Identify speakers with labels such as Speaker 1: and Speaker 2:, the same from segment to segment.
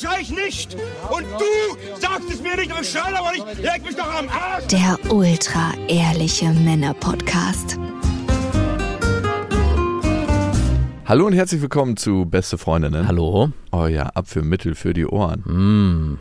Speaker 1: ich schrei ich nicht? Und du sagst es mir nicht, aber ich schrei aber nicht. Leg mich doch am Arsch.
Speaker 2: Der ultra ehrliche Männer-Podcast.
Speaker 3: Hallo und herzlich willkommen zu Beste Freundinnen.
Speaker 4: Hallo.
Speaker 3: Euer Abführmittel für die Ohren.
Speaker 4: Mm.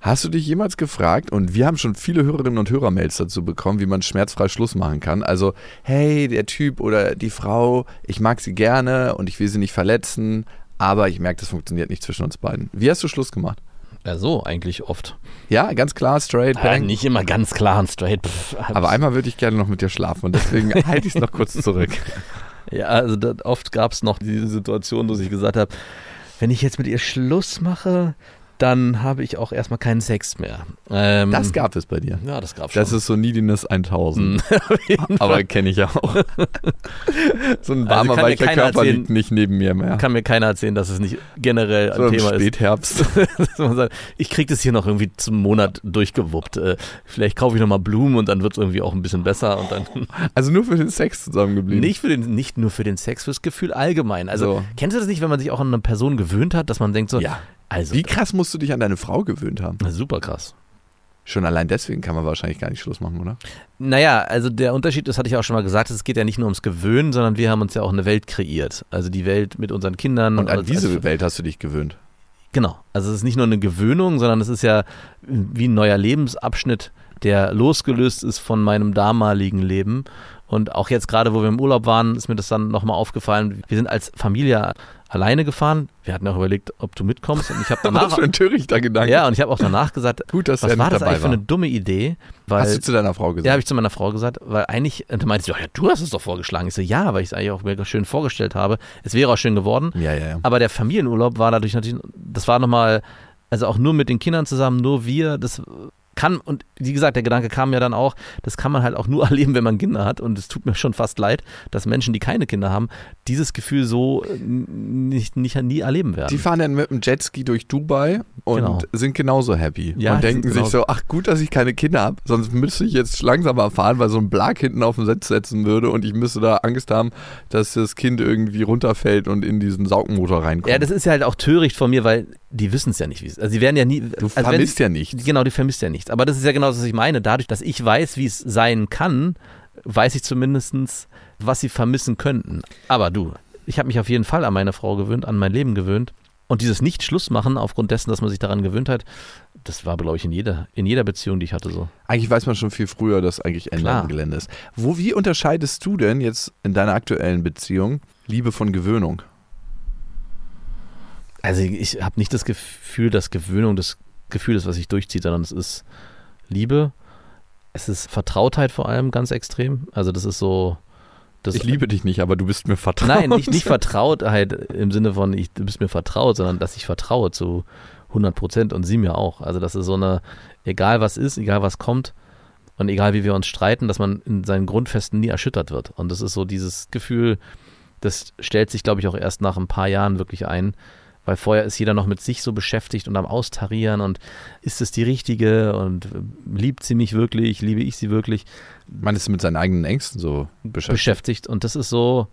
Speaker 3: Hast du dich jemals gefragt, und wir haben schon viele Hörerinnen und Hörermails dazu bekommen, wie man schmerzfrei Schluss machen kann? Also, hey, der Typ oder die Frau, ich mag sie gerne und ich will sie nicht verletzen, aber ich merke, das funktioniert nicht zwischen uns beiden. Wie hast du Schluss gemacht?
Speaker 4: Ja, so eigentlich oft.
Speaker 3: Ja, ganz klar, straight, bang.
Speaker 4: nicht immer ganz klar und straight. Pff,
Speaker 3: aber einmal würde ich gerne noch mit dir schlafen und deswegen halte ich es noch kurz zurück.
Speaker 4: Ja, also oft gab es noch diese Situation, dass ich gesagt habe, wenn ich jetzt mit ihr Schluss mache, dann habe ich auch erstmal keinen Sex mehr. Ähm,
Speaker 3: Das gab es bei dir.
Speaker 4: Ja, das gab schon.
Speaker 3: Das ist so Neediness 1000. Aber kenne ich auch. so ein
Speaker 4: Also
Speaker 3: warmer,
Speaker 4: mir
Speaker 3: weicher Körper
Speaker 4: erzählen-
Speaker 3: liegt nicht neben mir mehr.
Speaker 4: kann mir keiner erzählen, dass es nicht generell
Speaker 3: so
Speaker 4: ein Thema ist.
Speaker 3: Spätherbst.
Speaker 4: Man sagt, ich kriege das hier noch irgendwie zum Monat durchgewuppt. Äh, vielleicht kaufe ich nochmal Blumen und dann wird es irgendwie auch ein bisschen besser und dann
Speaker 3: Also nur für den Sex zusammengeblieben.
Speaker 4: Nicht, für den, nicht nur für den Sex, fürs Gefühl allgemein. Also,
Speaker 3: So.
Speaker 4: kennst du das nicht, wenn man sich auch an eine Person gewöhnt hat, dass man denkt so,
Speaker 3: Ja.
Speaker 4: Also,
Speaker 3: Wie krass musst du dich an deine Frau gewöhnt haben?
Speaker 4: super krass.
Speaker 3: Schon allein deswegen kann man wahrscheinlich gar nicht Schluss machen, oder?
Speaker 4: Naja, also der Unterschied, das hatte ich auch schon mal gesagt, es geht ja nicht nur ums Gewöhnen, sondern wir haben uns ja auch eine Welt kreiert. Also die Welt mit unseren Kindern.
Speaker 3: Und an
Speaker 4: als-
Speaker 3: diese
Speaker 4: als-
Speaker 3: Welt hast du dich gewöhnt.
Speaker 4: Genau. Also es ist nicht nur eine Gewöhnung, sondern es ist ja wie ein neuer Lebensabschnitt, der losgelöst ist von meinem damaligen Leben. Und auch jetzt gerade, wo wir im Urlaub waren, ist mir das dann nochmal aufgefallen. Wir sind als Familie alleine gefahren. Wir hatten auch überlegt, ob du mitkommst. Und ich habe
Speaker 3: Was
Speaker 4: danach.
Speaker 3: für ein törichter Gedanke.
Speaker 4: ja, und ich habe auch danach gesagt,
Speaker 3: Gut, dass
Speaker 4: was war das eigentlich für
Speaker 3: war.
Speaker 4: eine dumme Idee? Weil,
Speaker 3: Hast du zu deiner Frau gesagt?
Speaker 4: ja, habe ich zu meiner Frau gesagt, weil eigentlich, und da meinte sie, ja, du hast es doch vorgeschlagen. Ich so, ja, weil ich es eigentlich auch mir schön vorgestellt habe. Es wäre auch schön geworden.
Speaker 3: ja, ja. ja.
Speaker 4: Aber der Familienurlaub war dadurch natürlich, das war nochmal, also auch nur mit den Kindern zusammen, nur wir, das kann, und wie gesagt, der Gedanke kam ja dann auch, das kann man halt auch nur erleben, wenn man Kinder hat. Und es tut mir schon fast leid, dass Menschen, die keine Kinder haben, dieses Gefühl so äh, nicht, nicht nie erleben werden.
Speaker 3: Die fahren dann mit dem Jetski durch Dubai und
Speaker 4: Genau.
Speaker 3: sind genauso happy.
Speaker 4: Ja,
Speaker 3: und denken sich so, ach gut, dass ich keine Kinder habe, sonst müsste ich jetzt langsamer fahren, weil so ein Blag hinten auf den Sitz setzen würde und ich müsste da Angst haben, dass das Kind irgendwie runterfällt und in diesen Saugmotor reinkommt.
Speaker 4: ja, das ist ja halt auch töricht von mir, weil die wissen es ja nicht, wie es Also sie werden ja nie.
Speaker 3: du
Speaker 4: also wenn-
Speaker 3: vermisst ja nichts.
Speaker 4: Genau, die vermisst ja nichts. Aber das ist ja genau das, was ich meine. Dadurch, dass ich weiß, wie es sein kann, weiß ich zumindest, was sie vermissen könnten. Aber du, ich habe mich auf jeden Fall an meine Frau gewöhnt, an mein Leben gewöhnt. Und dieses Nicht-Schluss-Machen aufgrund dessen, dass man sich daran gewöhnt hat, das war, glaube ich, in jeder, in jeder Beziehung, die ich hatte, so.
Speaker 3: Eigentlich weiß man schon viel früher, dass eigentlich Ende am Gelände ist. Wo, wie unterscheidest du denn jetzt in deiner aktuellen Beziehung Liebe von Gewöhnung?
Speaker 4: Also ich habe nicht das Gefühl, dass Gewöhnung das Gefühl ist, was sich durchzieht, sondern es ist Liebe. Es ist Vertrautheit vor allem ganz extrem. Also das ist so. Das
Speaker 3: ich liebe dich nicht, aber du bist mir vertraut.
Speaker 4: Nein, nicht, nicht Vertrautheit im Sinne von, ich, du bist mir vertraut, sondern dass ich vertraue zu 100 Prozent und sie mir auch. Also das ist so eine, egal was ist, egal was kommt und egal wie wir uns streiten, dass man in seinen Grundfesten nie erschüttert wird. Und das ist so dieses Gefühl, das stellt sich, glaube ich, auch erst nach ein paar Jahren wirklich ein, weil vorher ist jeder noch mit sich so beschäftigt und am Austarieren und ist es die richtige und äh, liebt sie mich wirklich, liebe ich sie wirklich
Speaker 3: Man ist mit seinen eigenen Ängsten so beschäftigt.
Speaker 4: beschäftigt und das ist so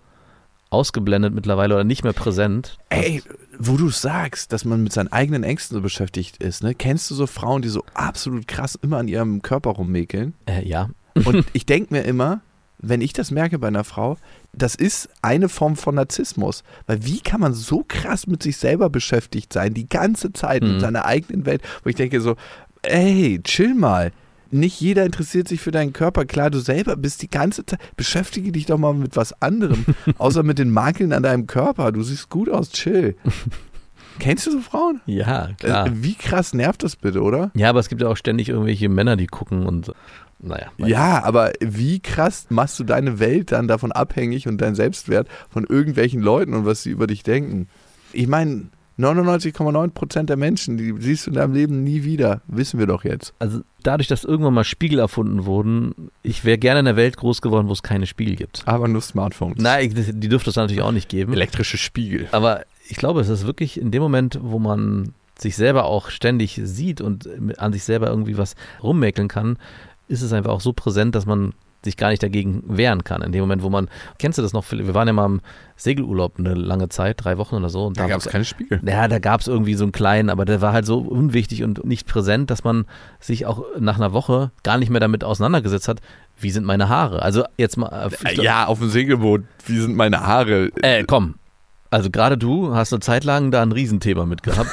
Speaker 4: ausgeblendet mittlerweile oder nicht mehr präsent.
Speaker 3: Ey, wo du sagst, dass man mit seinen eigenen Ängsten so beschäftigt ist, ne? Kennst du so Frauen, die so absolut krass immer an ihrem Körper rummäkeln?
Speaker 4: Äh, ja.
Speaker 3: Und ich denke mir immer, wenn ich das merke bei einer Frau, das ist eine Form von Narzissmus. Weil wie kann man so krass mit sich selber beschäftigt sein, die ganze Zeit
Speaker 4: Mhm.
Speaker 3: mit seiner eigenen Welt, wo ich denke so, ey, chill mal. nicht jeder interessiert sich für deinen Körper. Klar, du selber bist die ganze Zeit. Beschäftige dich doch mal mit was anderem, außer mit den Makeln an deinem Körper. Du siehst gut aus, chill. Kennst du so Frauen?
Speaker 4: Ja, klar.
Speaker 3: Äh, Wie krass nervt das bitte, oder?
Speaker 4: Ja, aber es gibt ja auch ständig irgendwelche Männer, die gucken und naja.
Speaker 3: Ja, aber wie krass machst du deine Welt dann davon abhängig und dein Selbstwert von irgendwelchen Leuten und was sie über dich denken? Ich meine, 99,9 Prozent der Menschen, die siehst du in deinem Leben nie wieder, wissen wir doch jetzt.
Speaker 4: Also dadurch, dass irgendwann mal Spiegel erfunden wurden, ich wäre gerne in einer Welt groß geworden, wo es keine Spiegel gibt.
Speaker 3: Aber nur Smartphones.
Speaker 4: Nein, die dürfte es natürlich auch nicht geben.
Speaker 3: Elektrische Spiegel.
Speaker 4: Aber ich glaube, es ist wirklich in dem Moment, wo man sich selber auch ständig sieht und an sich selber irgendwie was rummäkeln kann, ist es einfach auch so präsent, dass man sich gar nicht dagegen wehren kann. In dem Moment, wo man, kennst du das noch? Wir waren ja mal im Segelurlaub eine lange Zeit, drei Wochen oder so. Und
Speaker 3: Da gab es keine Spiegel.
Speaker 4: ja, da gab es irgendwie so einen kleinen, aber der war halt so unwichtig und nicht präsent, dass man sich auch nach einer Woche gar nicht mehr damit auseinandergesetzt hat, wie sind meine Haare. Also jetzt mal. glaub-
Speaker 3: Ja, auf dem Segelboot. Wie sind meine Haare?
Speaker 4: Äh, komm. Also gerade du hast eine Zeit lang da ein Riesenthema mit gehabt.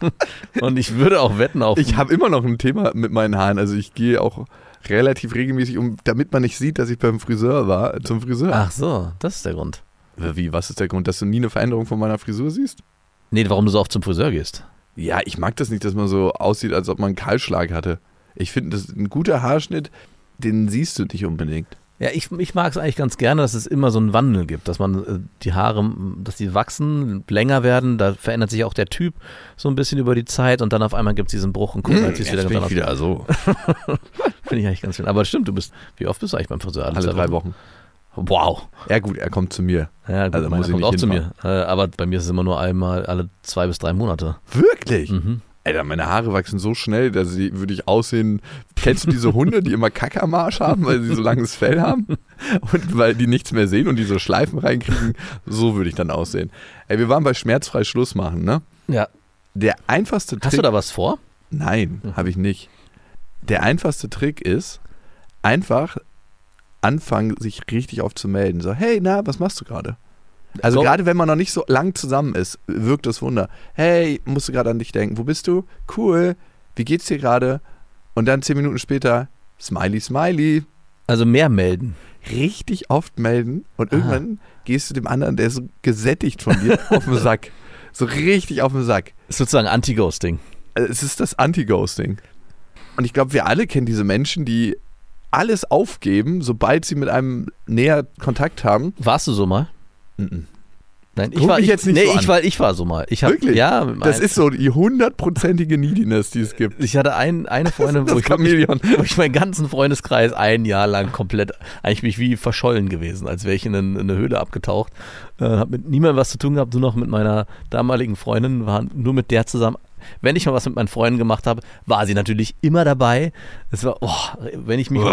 Speaker 4: und ich würde auch wetten auf.
Speaker 3: Ich habe immer noch ein Thema mit meinen Haaren. Also ich gehe auch relativ regelmäßig, um, damit man nicht sieht, dass ich beim Friseur war, zum Friseur.
Speaker 4: Ach so, das ist der Grund.
Speaker 3: Wie, was ist der Grund, dass du nie eine Veränderung von meiner Frisur siehst?
Speaker 4: Nee, warum du so oft zum Friseur gehst.
Speaker 3: Ja, ich mag das nicht, dass man so aussieht, als ob man einen Kahlschlag hatte. Ich finde, das ist ein guter Haarschnitt, den siehst du nicht unbedingt.
Speaker 4: Ja, ich, ich mag es eigentlich ganz gerne, dass es immer so einen Wandel gibt, dass man äh, die Haare, dass die wachsen, länger werden, da verändert sich auch der Typ so ein bisschen über die Zeit und dann auf einmal gibt es diesen Bruch und guck, jetzt ist wieder ganz anders.
Speaker 3: wieder so.
Speaker 4: Finde ich eigentlich ganz schön. Aber stimmt, du bist, wie oft bist du eigentlich beim Friseur?
Speaker 3: Alle drei Wochen.
Speaker 4: Wow.
Speaker 3: Ja gut, er kommt zu mir.
Speaker 4: Ja, gut,
Speaker 3: Also muss ich
Speaker 4: kommt auch zu mir. Äh, aber bei mir ist es immer nur einmal alle zwei bis drei Monate.
Speaker 3: Wirklich?
Speaker 4: Mhm.
Speaker 3: Alter, meine Haare wachsen so schnell, dass sie, würde ich aussehen. Kennst du diese Hunde, die immer Kacke am Arsch haben, weil sie so langes Fell haben? Und weil die nichts mehr sehen und die so Schleifen reinkriegen? So würde ich dann aussehen. Ey, wir waren bei schmerzfrei Schluss machen, ne?
Speaker 4: Ja.
Speaker 3: Der einfachste Trick.
Speaker 4: Hast du da was vor?
Speaker 3: Nein, habe ich nicht. Der einfachste Trick ist, einfach anfangen, sich richtig aufzumelden. So, hey, na, was machst du gerade? Also
Speaker 4: Komm.
Speaker 3: gerade wenn man noch nicht so lang zusammen ist, wirkt das Wunder. Hey, musst du gerade an dich denken. Wo bist du? Cool. Wie geht's dir gerade? Und dann zehn Minuten später, Smiley, Smiley.
Speaker 4: Also mehr melden.
Speaker 3: Richtig oft melden und irgendwann gehst du dem anderen, der ist so gesättigt von dir, auf den Sack. So richtig auf den Sack.
Speaker 4: Ist sozusagen Anti-Ghosting.
Speaker 3: Also es ist das Anti-Ghosting. Und ich glaube, wir alle kennen diese Menschen, die alles aufgeben, sobald sie mit einem näher Kontakt haben.
Speaker 4: Warst du so mal?
Speaker 3: Mhm.
Speaker 4: Nein, ich
Speaker 3: Guck
Speaker 4: war
Speaker 3: mich
Speaker 4: ich,
Speaker 3: jetzt nicht
Speaker 4: nee,
Speaker 3: so
Speaker 4: ich war ich war so mal. Ich hab,
Speaker 3: Wirklich?
Speaker 4: Ja,
Speaker 3: Das ist so die hundertprozentige Neediness, die es gibt.
Speaker 4: ich hatte ein, eine Freundin, wo ich, wo ich meinen ganzen Freundeskreis ein Jahr lang komplett, eigentlich bin ich wie verschollen gewesen, als wäre ich in eine, in eine Höhle abgetaucht. Äh, hab mit niemandem was zu tun gehabt, nur noch mit meiner damaligen Freundin, war nur mit der zusammen. Wenn ich mal was mit meinen Freunden gemacht habe, war sie natürlich immer dabei. Es war, oh, wenn ich mich.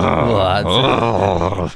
Speaker 4: Oh,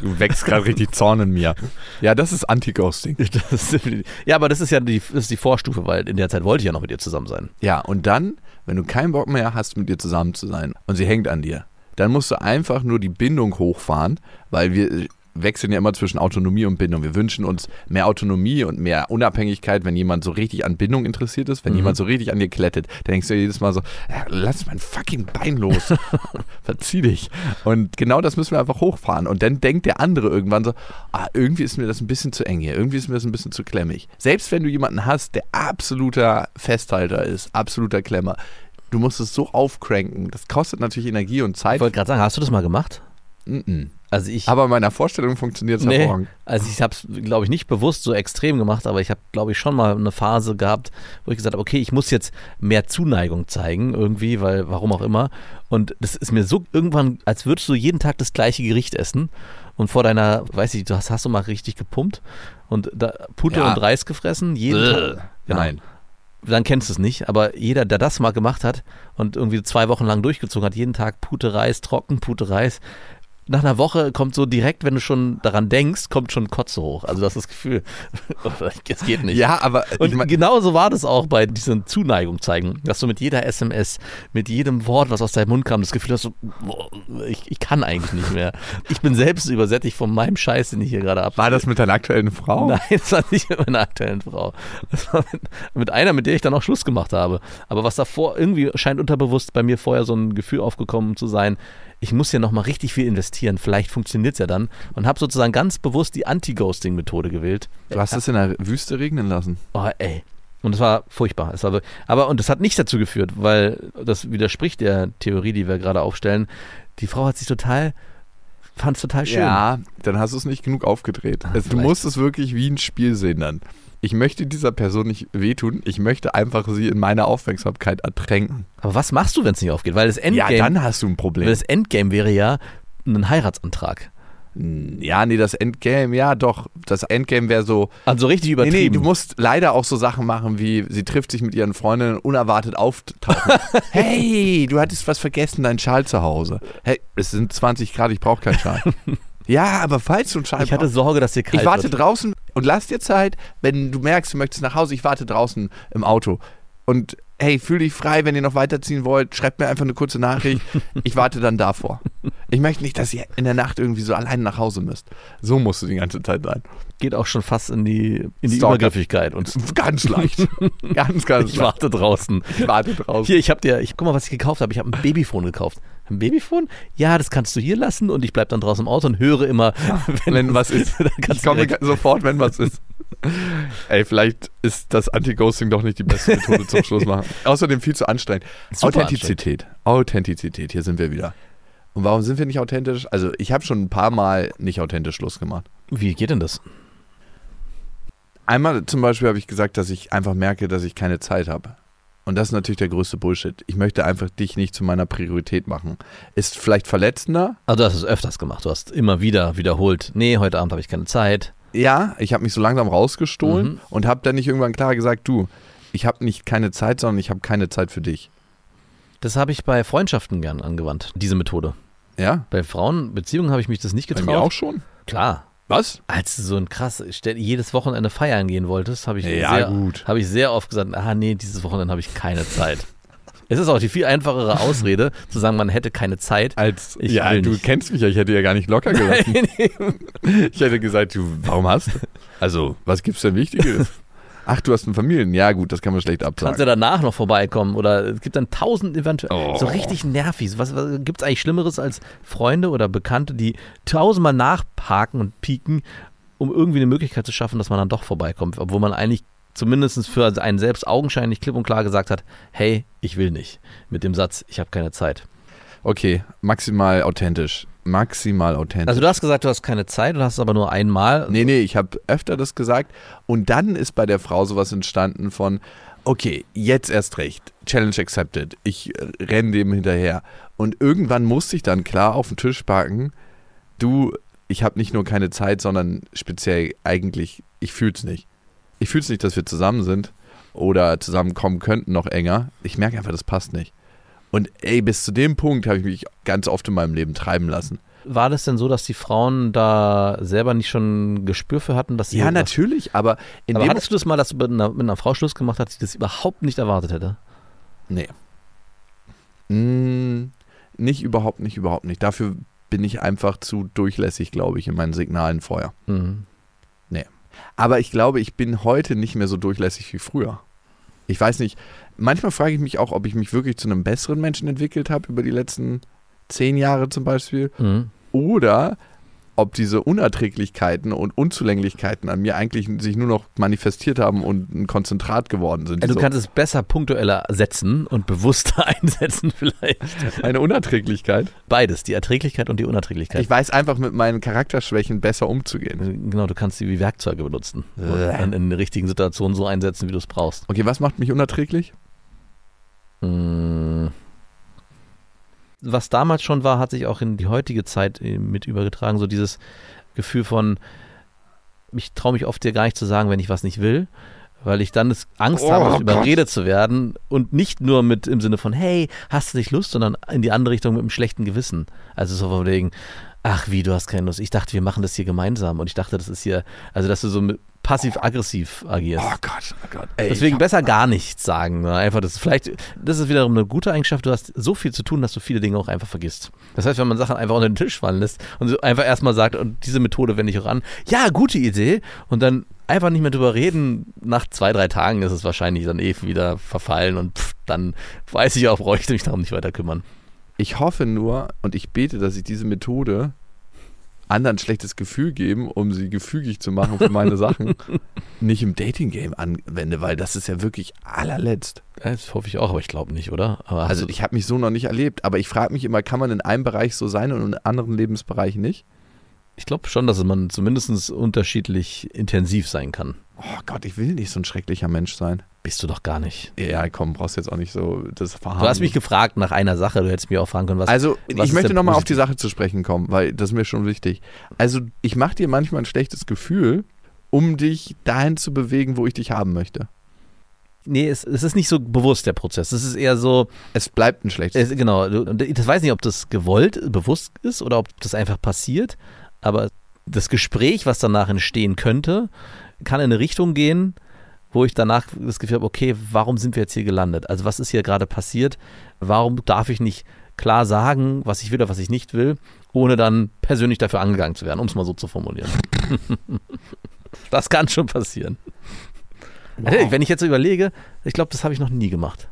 Speaker 3: Du wächst gerade richtig Zorn in mir. Ja, das ist Anti-Ghosting.
Speaker 4: ja, aber das ist ja die, das ist die Vorstufe, weil in der Zeit wollte ich ja noch mit ihr zusammen sein.
Speaker 3: Ja, und dann, wenn du keinen Bock mehr hast, mit dir zusammen zu sein und sie hängt an dir, dann musst du einfach nur die Bindung hochfahren, weil wir wechseln ja immer zwischen Autonomie und Bindung. Wir wünschen uns mehr Autonomie und mehr Unabhängigkeit, wenn jemand so richtig an Bindung interessiert ist, wenn
Speaker 4: Mhm.
Speaker 3: jemand so richtig an dir klettet. Dann denkst du jedes Mal so, ja, lass mein fucking Bein los. Verzieh dich. Und genau das müssen wir einfach hochfahren. Und dann denkt der andere irgendwann so, ah, irgendwie ist mir das ein bisschen zu eng hier, irgendwie ist mir das ein bisschen zu klemmig. Selbst wenn du jemanden hast, der absoluter Festhalter ist, absoluter Klemmer, du musst es so aufcranken. Das kostet natürlich Energie und
Speaker 4: Ich
Speaker 3: Zeit.
Speaker 4: wollte gerade sagen, hast du das mal gemacht?
Speaker 3: Mm-mm.
Speaker 4: Also ich.
Speaker 3: Aber in meiner Vorstellung funktioniert es
Speaker 4: Nee,
Speaker 3: hervorragend.
Speaker 4: also ich habe es, glaube ich, nicht bewusst so extrem gemacht, aber ich habe, glaube ich, schon mal eine Phase gehabt, wo ich gesagt habe, okay, ich muss jetzt mehr Zuneigung zeigen irgendwie, weil warum auch immer. Und das ist mir so irgendwann, als würdest du jeden Tag das gleiche Gericht essen und vor deiner, weiß ich, du hast, hast du mal richtig gepumpt und da Pute
Speaker 3: Ja.
Speaker 4: und Reis gefressen, jeden Tag. Genau.
Speaker 3: Nein.
Speaker 4: Dann kennst du es nicht, aber jeder, der das mal gemacht hat und irgendwie zwei Wochen lang durchgezogen hat, jeden Tag Pute Reis, trocken Pute Reis, nach einer Woche kommt so direkt, wenn du schon daran denkst, kommt schon Kotze hoch. Also das ist das Gefühl, es geht nicht.
Speaker 3: Ja, aber
Speaker 4: Und
Speaker 3: ich mein,
Speaker 4: genauso war das auch bei diesen Zuneigung zeigen, dass du mit jeder SMS, mit jedem Wort, was aus deinem Mund kam, das Gefühl hast, so, ich, ich kann eigentlich nicht mehr. Ich bin selbst übersättigt von meinem Scheiß, den ich hier gerade ab.
Speaker 3: war das mit deiner aktuellen Frau?
Speaker 4: Nein, das war nicht mit meiner aktuellen Frau. Das war mit, mit einer, mit der ich dann auch Schluss gemacht habe. Aber was davor irgendwie scheint unterbewusst bei mir vorher so ein Gefühl aufgekommen zu sein, ich muss hier nochmal richtig viel investieren, vielleicht funktioniert es ja dann. Und habe sozusagen ganz bewusst die Anti-Ghosting-Methode gewählt.
Speaker 3: Du hast es in der Wüste regnen lassen.
Speaker 4: Oh, ey. Und es war furchtbar. Es war, aber, und das hat nicht dazu geführt, weil das widerspricht der Theorie, die wir gerade aufstellen. Die Frau hat sich total, fand es total schön.
Speaker 3: Ja, dann hast du es nicht genug aufgedreht. Es, du musst es wirklich wie ein Spiel sehen dann. Ich möchte dieser Person nicht wehtun, ich möchte einfach sie in meiner Aufmerksamkeit ertränken.
Speaker 4: Aber was machst du, wenn es nicht aufgeht? Weil das Endgame,
Speaker 3: Ja, dann hast du ein
Speaker 4: weil
Speaker 3: Problem.
Speaker 4: das Endgame wäre ja ein Heiratsantrag.
Speaker 3: Ja, nee, das Endgame, ja doch. Das Endgame wäre so.
Speaker 4: Also richtig
Speaker 3: Nee,
Speaker 4: übertrieben.
Speaker 3: nee, du musst leider auch so Sachen machen, wie sie trifft sich mit ihren Freundinnen unerwartet auftauchen. hey, du hattest was vergessen, deinen Schal zu Hause. Hey, es sind 20 Grad, ich brauche keinen Schal. ja, aber falls du einen Schal
Speaker 4: ich hatte Sorge, dass dir kalt
Speaker 3: ich warte
Speaker 4: wird.
Speaker 3: draußen und lass dir Zeit, wenn du merkst, du möchtest nach Hause, ich warte draußen im Auto. Und hey, fühl dich frei, wenn ihr noch weiterziehen wollt, schreibt mir einfach eine kurze Nachricht. Ich warte dann davor. Ich möchte nicht, dass ihr in der Nacht irgendwie so allein nach Hause müsst. So musst du die ganze Zeit sein.
Speaker 4: Geht auch schon fast in die, in die
Speaker 3: Stalker.
Speaker 4: Übergriffigkeit. Und
Speaker 3: Ganz leicht. ganz, ganz
Speaker 4: ich warte draußen.
Speaker 3: Ich warte draußen.
Speaker 4: Hier, ich hab dir, ich guck mal, was ich gekauft habe. Ich habe ein Babyphone gekauft. Ein Babyphone? Ja, das kannst du hier lassen und ich bleib dann draußen im Auto und höre immer,
Speaker 3: Wenn was ist.
Speaker 4: dann
Speaker 3: Ich komme sofort, wenn was ist. Ey, vielleicht ist das Anti-Ghosting doch nicht die beste Methode zum Schluss machen. Außerdem viel zu anstrengend.
Speaker 4: Super
Speaker 3: Authentizität. Authentizität, hier sind wir wieder. Und warum sind wir nicht authentisch? Also, ich habe schon ein paar Mal nicht authentisch Schluss gemacht.
Speaker 4: Wie geht denn das?
Speaker 3: Einmal zum Beispiel habe ich gesagt, dass ich einfach merke, dass ich keine Zeit habe. Und das ist natürlich der größte Bullshit. Ich möchte einfach dich nicht zu meiner Priorität machen. Ist vielleicht verletzender.
Speaker 4: Also du hast es öfters gemacht. Du hast immer wieder wiederholt, nee, heute Abend habe ich keine Zeit.
Speaker 3: Ja, ich habe mich so langsam rausgestohlen
Speaker 4: Mhm.
Speaker 3: und habe dann nicht irgendwann klar gesagt, du, ich habe nicht keine Zeit, sondern ich habe keine Zeit für dich.
Speaker 4: Das habe ich bei Freundschaften gern angewandt, diese Methode.
Speaker 3: Ja?
Speaker 4: Bei Frauenbeziehungen habe ich mich das nicht
Speaker 3: Bei
Speaker 4: getraut.
Speaker 3: mir auch schon.
Speaker 4: Klar.
Speaker 3: Was?
Speaker 4: Als du so ein krass, jedes Wochenende feiern gehen wolltest, habe ich,
Speaker 3: Ja,
Speaker 4: sehr,
Speaker 3: gut.
Speaker 4: habe ich sehr oft gesagt, ah nee, dieses Wochenende habe ich keine Zeit. es ist auch die viel einfachere Ausrede, zu sagen, man hätte keine Zeit.
Speaker 3: Als,
Speaker 4: Ich
Speaker 3: ja, du
Speaker 4: nicht.
Speaker 3: kennst mich ja, ich hätte ja gar nicht locker gelassen. ich hätte gesagt, du, warum hast du? Also, was gibt's denn Wichtiges? Ach, du hast eine Familie. Ja, gut, das kann man schlecht
Speaker 4: Kannst du
Speaker 3: absagen.
Speaker 4: danach noch vorbeikommen oder es gibt dann tausend eventuell
Speaker 3: Oh.
Speaker 4: so richtig nervig. Was, was gibt es eigentlich Schlimmeres als Freunde oder Bekannte, die tausendmal nachparken und pieken, um irgendwie eine Möglichkeit zu schaffen, dass man dann doch vorbeikommt, obwohl man eigentlich zumindest für einen selbst augenscheinlich klipp und klar gesagt hat, hey, ich will nicht. Mit dem Satz, ich habe keine Zeit.
Speaker 3: Okay, maximal authentisch. Maximal authentisch.
Speaker 4: Also du hast gesagt, du hast keine Zeit, du hast es aber nur einmal.
Speaker 3: Nee, nee, ich habe öfter das gesagt. Und dann ist bei der Frau sowas entstanden von, okay, jetzt erst recht. Challenge accepted. Ich äh, renne dem hinterher. Und irgendwann musste ich dann klar auf den Tisch packen, du, ich habe nicht nur keine Zeit, sondern speziell eigentlich, ich fühl's nicht. Ich fühl's nicht, dass wir zusammen sind oder zusammenkommen könnten noch enger. Ich merke einfach, das passt nicht. Und ey, bis zu dem Punkt habe ich mich ganz oft in meinem Leben treiben lassen.
Speaker 4: War das denn so, dass die Frauen da selber nicht schon Gespür für hatten, dass sie
Speaker 3: Ja, natürlich, aber in
Speaker 4: Aber
Speaker 3: dem
Speaker 4: hattest du das mal, dass du mit einer, mit einer Frau Schluss gemacht hast, die das überhaupt nicht erwartet hätte?
Speaker 3: Nee. Mm, nicht, überhaupt nicht, überhaupt nicht. Dafür bin ich einfach zu durchlässig, glaube ich, in meinen Signalen vorher.
Speaker 4: Mhm.
Speaker 3: Aber ich glaube, ich bin heute nicht mehr so durchlässig wie früher. Ich weiß nicht, manchmal frage ich mich auch, ob ich mich wirklich zu einem besseren Menschen entwickelt habe über die letzten zehn Jahre zum Beispiel.
Speaker 4: Mhm.
Speaker 3: Oder ob diese Unerträglichkeiten und Unzulänglichkeiten an mir eigentlich sich nur noch manifestiert haben und ein Konzentrat geworden sind.
Speaker 4: Also
Speaker 3: So
Speaker 4: du kannst es besser punktueller setzen und bewusster einsetzen vielleicht.
Speaker 3: eine Unerträglichkeit.
Speaker 4: Beides, die Erträglichkeit und die Unerträglichkeit.
Speaker 3: Ich weiß einfach mit meinen Charakterschwächen besser umzugehen.
Speaker 4: genau, du kannst sie wie Werkzeuge benutzen. Und in den richtigen Situationen so einsetzen, wie du es brauchst.
Speaker 3: Okay, was macht mich unerträglich?
Speaker 4: Mm. Was damals schon war, hat sich auch in die heutige Zeit äh, mit übergetragen. So dieses Gefühl von, ich traue mich oft dir gar nicht zu sagen, wenn ich was nicht will, weil ich dann das Angst
Speaker 3: Oh
Speaker 4: habe, überredet zu werden und nicht nur mit im Sinne von, hey, hast du nicht Lust, sondern in die andere Richtung mit einem schlechten Gewissen. Also so von wegen, ach wie, du hast keine Lust. Ich dachte, wir machen das hier gemeinsam und ich dachte, das ist hier, also dass du so mit passiv-aggressiv agierst.
Speaker 3: Oh Gott, oh Gott. Ey,
Speaker 4: Deswegen
Speaker 3: ich
Speaker 4: besser gar nichts sagen. Ne? Einfach das vielleicht, das ist wiederum eine gute Eigenschaft. Du hast so viel zu tun, dass du viele Dinge auch einfach vergisst. Das heißt, wenn man Sachen einfach unter den Tisch fallen lässt und so einfach erstmal sagt, und diese Methode wende ich auch an, ja, gute Idee, und dann einfach nicht mehr drüber reden, nach zwei, drei Tagen ist es wahrscheinlich dann eh wieder verfallen und pff, dann weiß ich auch, bräuchte mich darum nicht weiter kümmern.
Speaker 3: Ich hoffe nur und ich bete, dass ich diese Methode anderen schlechtes Gefühl geben, um sie gefügig zu machen für meine Sachen, nicht im Dating-Game anwende, weil das ist ja wirklich allerletzt.
Speaker 4: Das hoffe ich auch, aber ich glaube nicht, oder? Aber
Speaker 3: Also ich habe mich so noch nicht erlebt, aber ich frage mich immer, kann man in einem Bereich so sein und in anderen Lebensbereichen nicht?
Speaker 4: ich glaube schon, dass man zumindest unterschiedlich intensiv sein kann.
Speaker 3: Oh Gott, ich will nicht so ein schrecklicher Mensch sein.
Speaker 4: Bist du doch gar nicht.
Speaker 3: Ja, komm, brauchst jetzt auch nicht so das Verharren.
Speaker 4: Du hast mich gefragt nach einer Sache, du hättest mir auch fragen können, was.
Speaker 3: Also,
Speaker 4: was
Speaker 3: ich möchte nochmal auf die? Sache zu sprechen kommen, weil das ist mir schon wichtig. Also, ich mache dir manchmal ein schlechtes Gefühl, um dich dahin zu bewegen, wo ich dich haben möchte.
Speaker 4: Nee, es, es ist nicht so bewusst, der Prozess. Es ist eher so,
Speaker 3: Es bleibt ein schlechtes
Speaker 4: es, genau, ich weiß nicht, ob das gewollt, bewusst ist oder ob das einfach passiert, aber das Gespräch, was danach entstehen könnte, kann in eine Richtung gehen, wo ich danach das Gefühl habe, okay, warum sind wir jetzt hier gelandet? Also was ist hier gerade passiert? Warum darf ich nicht klar sagen, was ich will oder was ich nicht will, ohne dann persönlich dafür angegangen zu werden, um es mal so zu formulieren. das kann schon passieren.
Speaker 3: Wow.
Speaker 4: Wenn ich jetzt so überlege, ich glaube, das habe ich noch nie gemacht.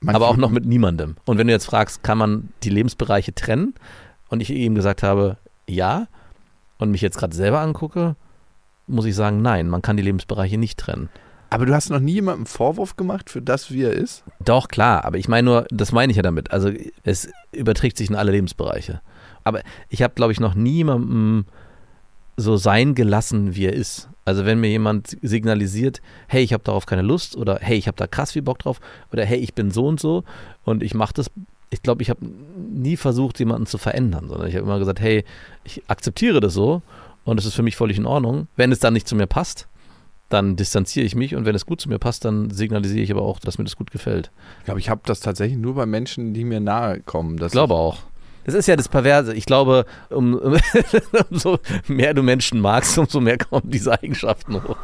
Speaker 3: Manche-
Speaker 4: Aber auch noch mit niemandem. Und wenn du jetzt fragst, kann man die Lebensbereiche trennen? Und ich eben gesagt habe, ja, und mich jetzt gerade selber angucke, muss ich sagen, nein, man kann die Lebensbereiche nicht trennen.
Speaker 3: Aber du hast noch nie jemandem Vorwurf gemacht für das, wie er ist?
Speaker 4: Doch, klar, aber ich meine nur, das meine ich ja damit. Also es überträgt sich in alle Lebensbereiche. Aber ich habe, glaube ich, noch niemandem so sein gelassen, wie er ist. Also wenn mir jemand signalisiert, hey, ich habe darauf keine Lust oder hey, ich habe da krass viel Bock drauf oder hey, ich bin so und so und ich mache das. Ich glaube, ich habe nie versucht, jemanden zu verändern, sondern ich habe immer gesagt, hey, ich akzeptiere das so und es ist für mich völlig in Ordnung. Wenn es dann nicht zu mir passt, dann distanziere ich mich und wenn es gut zu mir passt, dann signalisiere ich aber auch, dass mir das gut gefällt.
Speaker 3: Ich glaube, ich habe das tatsächlich nur bei Menschen, die mir nahe kommen.
Speaker 4: Ich glaube auch. Das ist ja das Perverse. Ich glaube, um, umso mehr du Menschen magst, umso mehr kommen diese Eigenschaften hoch.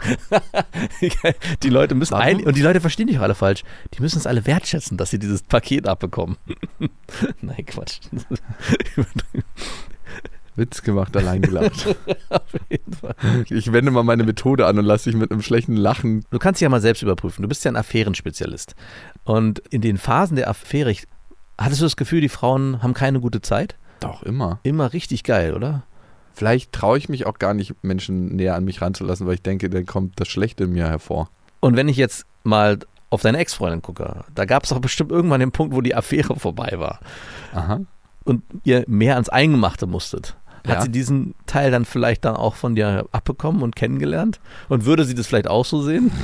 Speaker 4: die Leute müssen ein, und die Leute verstehen dich auch alle falsch. Die müssen es alle wertschätzen, dass sie dieses Paket abbekommen. Nein, Quatsch.
Speaker 3: Witz gemacht, allein gelacht.
Speaker 4: Auf jeden Fall.
Speaker 3: ich wende mal meine Methode an und lasse dich mit einem schlechten Lachen.
Speaker 4: Du kannst dich ja mal selbst überprüfen. Du bist ja ein Affärenspezialist. Und in den Phasen der Affäre, hattest du das Gefühl, die Frauen haben keine gute Zeit?
Speaker 3: Doch, immer.
Speaker 4: Immer richtig geil, oder?
Speaker 3: Vielleicht traue ich mich auch gar nicht, Menschen näher an mich ranzulassen, weil ich denke, dann kommt das Schlechte in mir hervor.
Speaker 4: Und wenn ich jetzt mal auf deine Ex-Freundin gucke, da gab es doch bestimmt irgendwann den Punkt, wo die Affäre vorbei war
Speaker 3: Aha.
Speaker 4: und ihr mehr ans Eingemachte musstet. Hat
Speaker 3: Ja.
Speaker 4: sie diesen Teil dann vielleicht dann auch von dir abbekommen und kennengelernt? Und würde sie das vielleicht auch so sehen?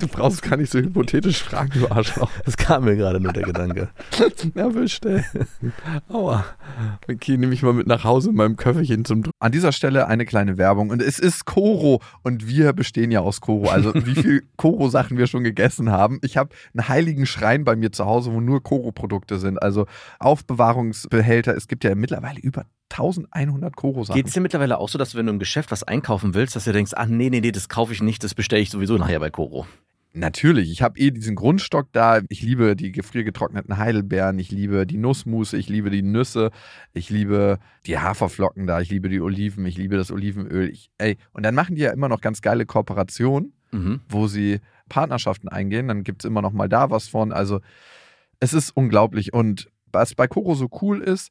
Speaker 3: Du brauchst gar nicht so hypothetisch fragen, du Arschloch.
Speaker 4: Das kam mir gerade nur der Gedanke.
Speaker 3: Erwischt, ey. Aua. Okay, nehme ich mal mit nach Hause in meinem Köfferchen zum Dr An dieser Stelle eine kleine Werbung. Und es ist Koro. Und wir bestehen ja aus Koro. Also wie viel Koro-Sachen wir schon gegessen haben. Ich habe einen heiligen Schrein bei mir zu Hause, wo nur Koro-Produkte sind. Also Aufbewahrungsbehälter. Es gibt ja mittlerweile über 1100 Koro-Sachen.
Speaker 4: Geht es dir mittlerweile auch so, dass wenn du im Geschäft was einkaufen willst, dass du denkst, ach nee, nee, nee, das kaufe ich nicht, das bestelle ich sowieso nachher bei Koro.
Speaker 3: Natürlich, ich habe eh diesen Grundstock da. Ich liebe die gefriergetrockneten Heidelbeeren, ich liebe die Nussmusse, ich liebe die Nüsse, ich liebe die Haferflocken da, ich liebe die Oliven, ich liebe das Olivenöl. Ich, ey, und dann machen die ja immer noch ganz geile Kooperationen,
Speaker 4: Mhm.
Speaker 3: wo sie Partnerschaften eingehen. Dann gibt es immer noch mal da was von. Also es ist unglaublich. Und was bei Koro so cool ist,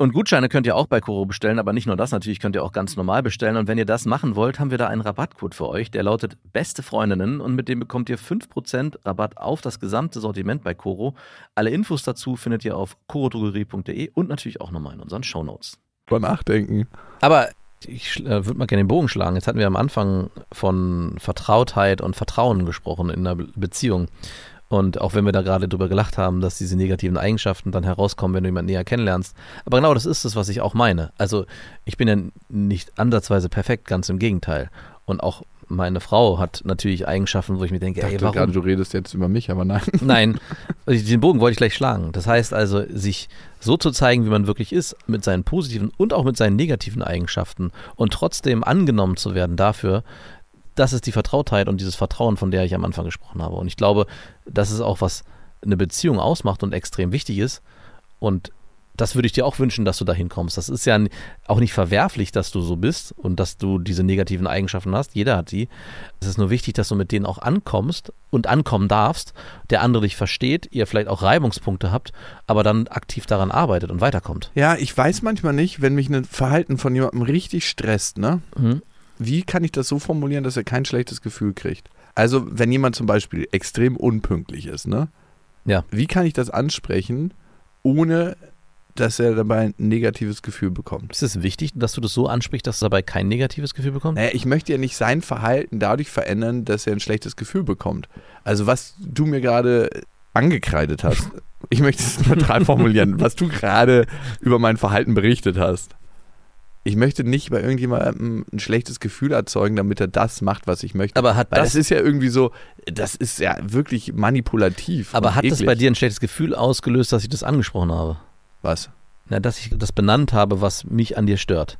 Speaker 4: Und Gutscheine könnt ihr auch bei Koro bestellen, aber nicht nur das, natürlich könnt ihr auch ganz normal bestellen. Und wenn ihr das machen wollt, haben wir da einen Rabattcode für euch, der lautet Beste Freundinnen und mit dem bekommt ihr 5% Rabatt auf das gesamte Sortiment bei Koro. Alle Infos dazu findet ihr auf korodrogerie.de und natürlich auch nochmal in unseren Shownotes.
Speaker 3: Beim Nachdenken.
Speaker 4: Aber ich äh, würde mal gerne den Bogen schlagen. Jetzt hatten wir am Anfang von Vertrautheit und Vertrauen gesprochen in einer Be Beziehung. Und auch wenn wir da gerade drüber gelacht haben, dass diese negativen Eigenschaften dann herauskommen, wenn du jemanden näher kennenlernst. Aber genau das ist es, was ich auch meine. Also ich bin ja nicht ansatzweise perfekt, ganz im Gegenteil. Und auch meine Frau hat natürlich Eigenschaften, wo ich mir denke,
Speaker 3: Ich dachte
Speaker 4: ey, warum?
Speaker 3: gerade, du redest jetzt über mich, aber nein.
Speaker 4: Nein, den Bogen wollte ich gleich schlagen. Das heißt also, sich so zu zeigen, wie man wirklich ist, mit seinen positiven und auch mit seinen negativen Eigenschaften und trotzdem angenommen zu werden dafür, das ist die Vertrautheit und dieses Vertrauen, von der ich am Anfang gesprochen habe. Und ich glaube, das ist auch, was eine Beziehung ausmacht und extrem wichtig ist. Und das würde ich dir auch wünschen, dass du dahin kommst. Das ist ja auch nicht verwerflich, dass du so bist und dass du diese negativen Eigenschaften hast. Jeder hat die. Es ist nur wichtig, dass du mit denen auch ankommst und ankommen darfst, der andere dich versteht, ihr vielleicht auch Reibungspunkte habt, aber dann aktiv daran arbeitet und weiterkommt.
Speaker 3: Ja, ich weiß manchmal nicht, wenn mich ein Verhalten von jemandem richtig stresst, ne?
Speaker 4: Mhm.
Speaker 3: Wie kann ich das so formulieren, dass er kein schlechtes Gefühl kriegt? Also, wenn jemand zum Beispiel extrem unpünktlich ist, ne?
Speaker 4: Ja.
Speaker 3: Wie kann ich das ansprechen, ohne dass er dabei ein negatives Gefühl bekommt?
Speaker 4: Ist es wichtig, dass du das so ansprichst, dass er dabei kein negatives Gefühl bekommt?
Speaker 3: Naja, ich möchte ja nicht sein Verhalten dadurch verändern, dass er ein schlechtes Gefühl bekommt. Also was du mir gerade angekreidet hast, ich möchte es neutral formulieren, was du gerade über mein Verhalten berichtet hast. Ich möchte nicht bei irgendjemandem ein schlechtes Gefühl erzeugen, damit er das macht, was ich möchte.
Speaker 4: Aber hat
Speaker 3: Weil
Speaker 4: das,
Speaker 3: das ist ja irgendwie so, das ist ja wirklich manipulativ.
Speaker 4: aber hat das
Speaker 3: eklig.
Speaker 4: bei dir ein schlechtes Gefühl ausgelöst, dass ich das angesprochen habe?
Speaker 3: was?
Speaker 4: Na, dass ich das benannt habe, was mich an dir stört.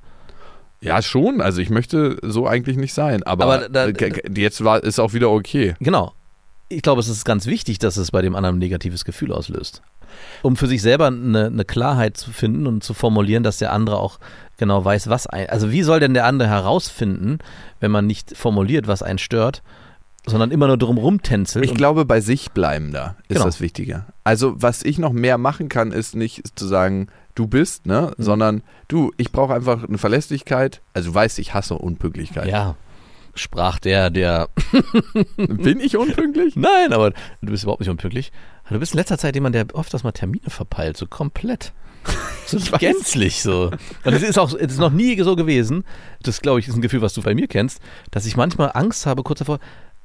Speaker 3: Ja, schon. Also ich möchte so eigentlich nicht sein. Aber,
Speaker 4: Aber da-
Speaker 3: äh, jetzt war ist auch wieder okay.
Speaker 4: Genau. Ich glaube, es ist ganz wichtig, dass es bei dem anderen ein negatives Gefühl auslöst. Um für sich selber eine, eine Klarheit zu finden und zu formulieren, dass der andere auch genau weiß, was ein. Also, wie soll denn der andere herausfinden, wenn man nicht formuliert, was einen stört, sondern immer nur drum rumtänzelt?
Speaker 3: Ich glaube, bei sich bleiben da ist
Speaker 4: Genau.
Speaker 3: das Wichtige. Also, was ich noch mehr machen kann, ist nicht zu sagen, du bist, ne,
Speaker 4: Mhm.
Speaker 3: sondern du, ich brauche einfach eine Verlässlichkeit. Also, du weißt, ich hasse Unpünktlichkeit.
Speaker 4: ja, sprach der, der.
Speaker 3: Bin ich unpünktlich?
Speaker 4: Nein, aber du bist überhaupt nicht unpünktlich. Du bist in letzter Zeit jemand, der oft das mal Termine verpeilt, so komplett. So gänzlich so. Und es ist auch, es ist noch nie so gewesen, das glaube ich ist ein Gefühl, was du bei mir kennst, dass ich manchmal Angst habe, kurz davor,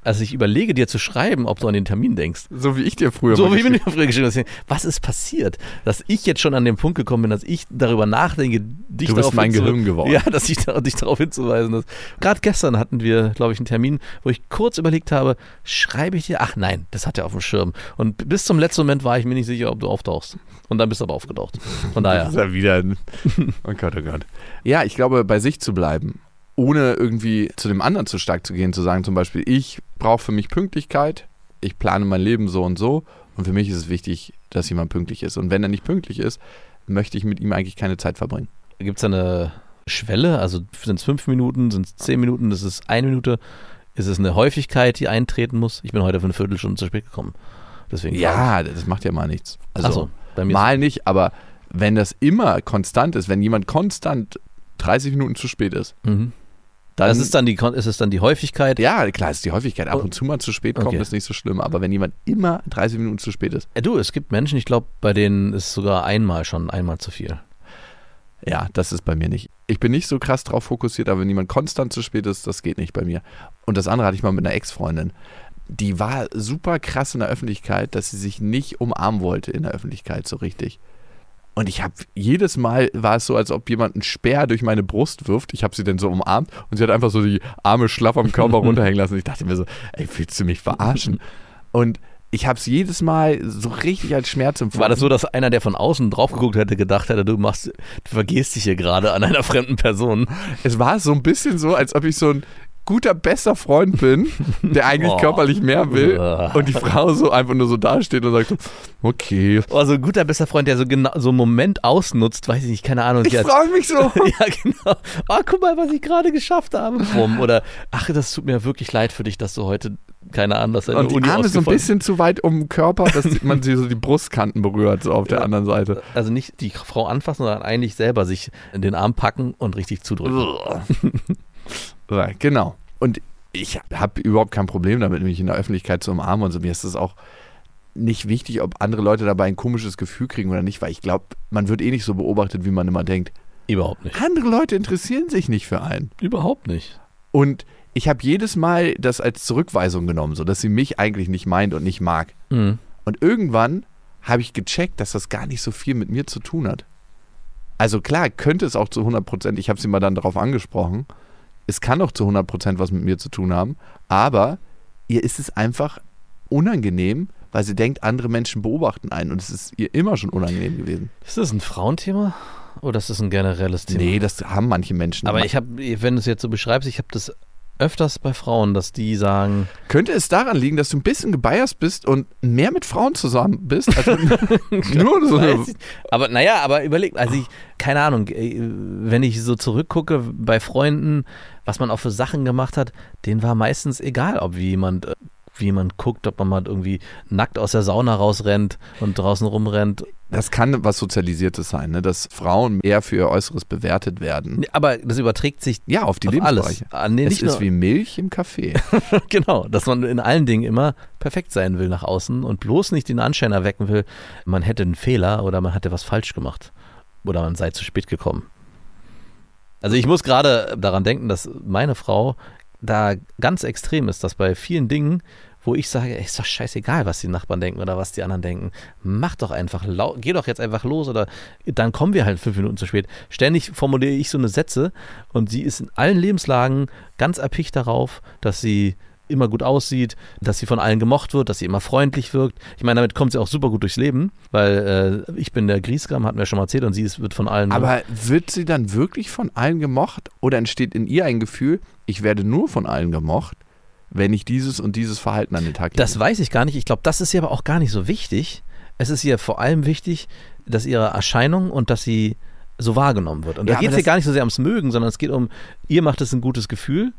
Speaker 4: als ich überlege, dir zu schreiben, ob du an den Termin denkst.
Speaker 3: So wie ich dir früher
Speaker 4: So wie mir
Speaker 3: geschrieben-
Speaker 4: früher geschrieben hast, was ist passiert? Dass ich jetzt schon an den Punkt gekommen bin, dass ich darüber nachdenke, dich
Speaker 3: Du bist
Speaker 4: darauf
Speaker 3: mein Gehirn geworden.
Speaker 4: Ja, dass ich da, dich darauf hinzuweisen. Dass, Gerade gestern hatten wir, glaube ich, einen Termin, wo ich kurz überlegt habe, schreibe ich dir? Ach nein, das hat er auf dem Schirm. Und bis zum letzten Moment war ich mir nicht sicher, ob du auftauchst. Und dann bist du aber aufgetaucht. Von
Speaker 3: Das
Speaker 4: daher.
Speaker 3: ist ja wieder ein Oh Gott, oh Gott. Ja, ich glaube, bei sich zu bleiben, ohne irgendwie zu dem anderen zu stark zu gehen, zu sagen zum Beispiel, ich brauche für mich Pünktlichkeit, ich plane mein Leben so und so und für mich ist es wichtig, dass jemand pünktlich ist. Und wenn er nicht pünktlich ist, möchte ich mit ihm eigentlich keine Zeit verbringen.
Speaker 4: Gibt es da eine Schwelle? Also sind es fünf Minuten, sind es zehn Minuten, ist es eine Minute? Ist es eine Häufigkeit, die eintreten muss? Ich bin heute für eine Viertelstunde zu spät gekommen. Deswegen
Speaker 3: Ja, das macht ja mal nichts. Also
Speaker 4: Achso, bei mir
Speaker 3: mal nicht, aber wenn das immer konstant ist, wenn jemand konstant 30 Minuten zu spät ist,
Speaker 4: Mhm.
Speaker 3: Dann
Speaker 4: Das ist dann die, ist es dann die Häufigkeit?
Speaker 3: ja, klar, ist die Häufigkeit. Ab und zu mal zu spät kommt,
Speaker 4: Okay.
Speaker 3: ist nicht so schlimm. Aber wenn jemand immer 30 Minuten zu spät ist,
Speaker 4: Äh, Du, es gibt Menschen, ich glaube, bei denen ist sogar einmal schon einmal zu viel.
Speaker 3: Ja, das ist bei mir nicht. Ich bin nicht so krass drauf fokussiert, aber wenn jemand konstant zu spät ist, das geht nicht bei mir. Und das andere hatte ich mal mit einer Ex-Freundin. Die war super krass in der Öffentlichkeit, dass sie sich nicht umarmen wollte in der Öffentlichkeit so richtig. Und ich habe jedes Mal war es so, als ob jemand einen Speer durch meine Brust wirft. Ich habe sie dann so umarmt und sie hat einfach so die Arme schlaff am Körper runterhängen lassen. Ich dachte mir so, ey, willst du mich verarschen? Und ich habe es jedes Mal so richtig als Schmerz empfunden.
Speaker 4: War das so, dass einer, der von außen drauf geguckt hätte, gedacht hätte, du machst, du vergehst dich hier gerade an einer fremden Person?
Speaker 3: Es war so ein bisschen so, als ob ich so ein guter, bester Freund bin, der eigentlich
Speaker 4: Oh.
Speaker 3: körperlich mehr will und die Frau so einfach nur so dasteht und sagt so, okay.
Speaker 4: Oh, so ein guter bester Freund, der so genau so einen Moment ausnutzt, weiß ich nicht, keine Ahnung.
Speaker 3: Ich freue mich so.
Speaker 4: ja, genau. Oh, guck mal, was ich gerade geschafft habe. Bumm. Oder, ach, das tut mir wirklich leid für dich, dass du heute keine Ahnung, dass seine
Speaker 3: Und die
Speaker 4: Uni
Speaker 3: Arme so ein bisschen zu weit um den Körper, dass man sie so die Brustkanten berührt, so auf der anderen Seite.
Speaker 4: Also nicht die Frau anfassen, sondern eigentlich selber sich in den Arm packen und richtig zudrücken.
Speaker 3: Ja, genau. Und ich habe überhaupt kein Problem damit, mich in der Öffentlichkeit zu umarmen und so. Mir ist es auch nicht wichtig, ob andere Leute dabei ein komisches Gefühl kriegen oder nicht, weil ich glaube, man wird eh nicht so beobachtet, wie man immer denkt.
Speaker 4: Überhaupt nicht.
Speaker 3: Andere Leute interessieren sich nicht für einen.
Speaker 4: Überhaupt nicht.
Speaker 3: Und ich habe jedes Mal das als Zurückweisung genommen, so dass sie mich eigentlich nicht meint und nicht mag.
Speaker 4: Mhm.
Speaker 3: Und irgendwann habe ich gecheckt, dass das gar nicht so viel mit mir zu tun hat. Also klar, könnte es auch zu 100 Prozent, ich habe sie mal dann darauf angesprochen, es kann auch zu 100 Prozent was mit mir zu tun haben, aber ihr ist es einfach unangenehm, weil sie denkt, andere Menschen beobachten einen und es ist ihr immer schon unangenehm gewesen.
Speaker 4: Ist das ein Frauenthema oder ist das ein generelles Thema?
Speaker 3: Nee, das haben manche Menschen.
Speaker 4: Aber ich habe, wenn du es jetzt so beschreibst, ich habe das öfters bei Frauen, dass die sagen,
Speaker 3: Könnte es daran liegen, dass du ein bisschen gebiased bist und mehr mit Frauen zusammen bist? Nur so
Speaker 4: aber naja, aber überleg, also ich, keine Ahnung, äh, wenn ich so zurückgucke bei Freunden, was man auch für Sachen gemacht hat, denen war meistens egal, ob wie jemand, äh, wie jemand guckt, ob man mal irgendwie nackt aus der Sauna rausrennt und draußen rumrennt.
Speaker 3: Das kann was Sozialisiertes sein, ne? dass Frauen eher für ihr Äußeres bewertet werden.
Speaker 4: Aber das überträgt sich
Speaker 3: Ja, auf die
Speaker 4: auf
Speaker 3: Lebensbereiche.
Speaker 4: alles. Ah, nee,
Speaker 3: es ist wie Milch im Kaffee.
Speaker 4: genau, dass man in allen Dingen immer perfekt sein will nach außen und bloß nicht den Anschein erwecken will, man hätte einen Fehler oder man hätte was falsch gemacht oder man sei zu spät gekommen. Also ich muss gerade daran denken, dass meine Frau da ganz extrem ist, dass bei vielen Dingen, wo ich sage, ey, ist doch scheißegal, was die Nachbarn denken oder was die anderen denken. Mach doch einfach, geh doch jetzt einfach los oder dann kommen wir halt fünf Minuten zu spät. Ständig formuliere ich so eine Sätze und sie ist in allen Lebenslagen ganz erpicht darauf, dass sie immer gut aussieht, dass sie von allen gemocht wird, dass sie immer freundlich wirkt. Ich meine, damit kommt sie auch super gut durchs Leben, weil äh, ich bin der Griesgram, hatten wir schon mal erzählt, und sie ist, wird von allen
Speaker 3: Aber wird sie dann wirklich von allen gemocht oder entsteht in ihr ein Gefühl, ich werde nur von allen gemocht, wenn ich dieses und dieses Verhalten an den Tag lege?
Speaker 4: Das weiß ich gar nicht. Ich glaube, das ist ihr aber auch gar nicht so wichtig. Es ist ihr vor allem wichtig, dass ihre Erscheinung und dass sie so wahrgenommen wird. Und
Speaker 3: Ja,
Speaker 4: da geht es ihr gar nicht so sehr ums Mögen, sondern es geht um, ihr macht es ein gutes Gefühl,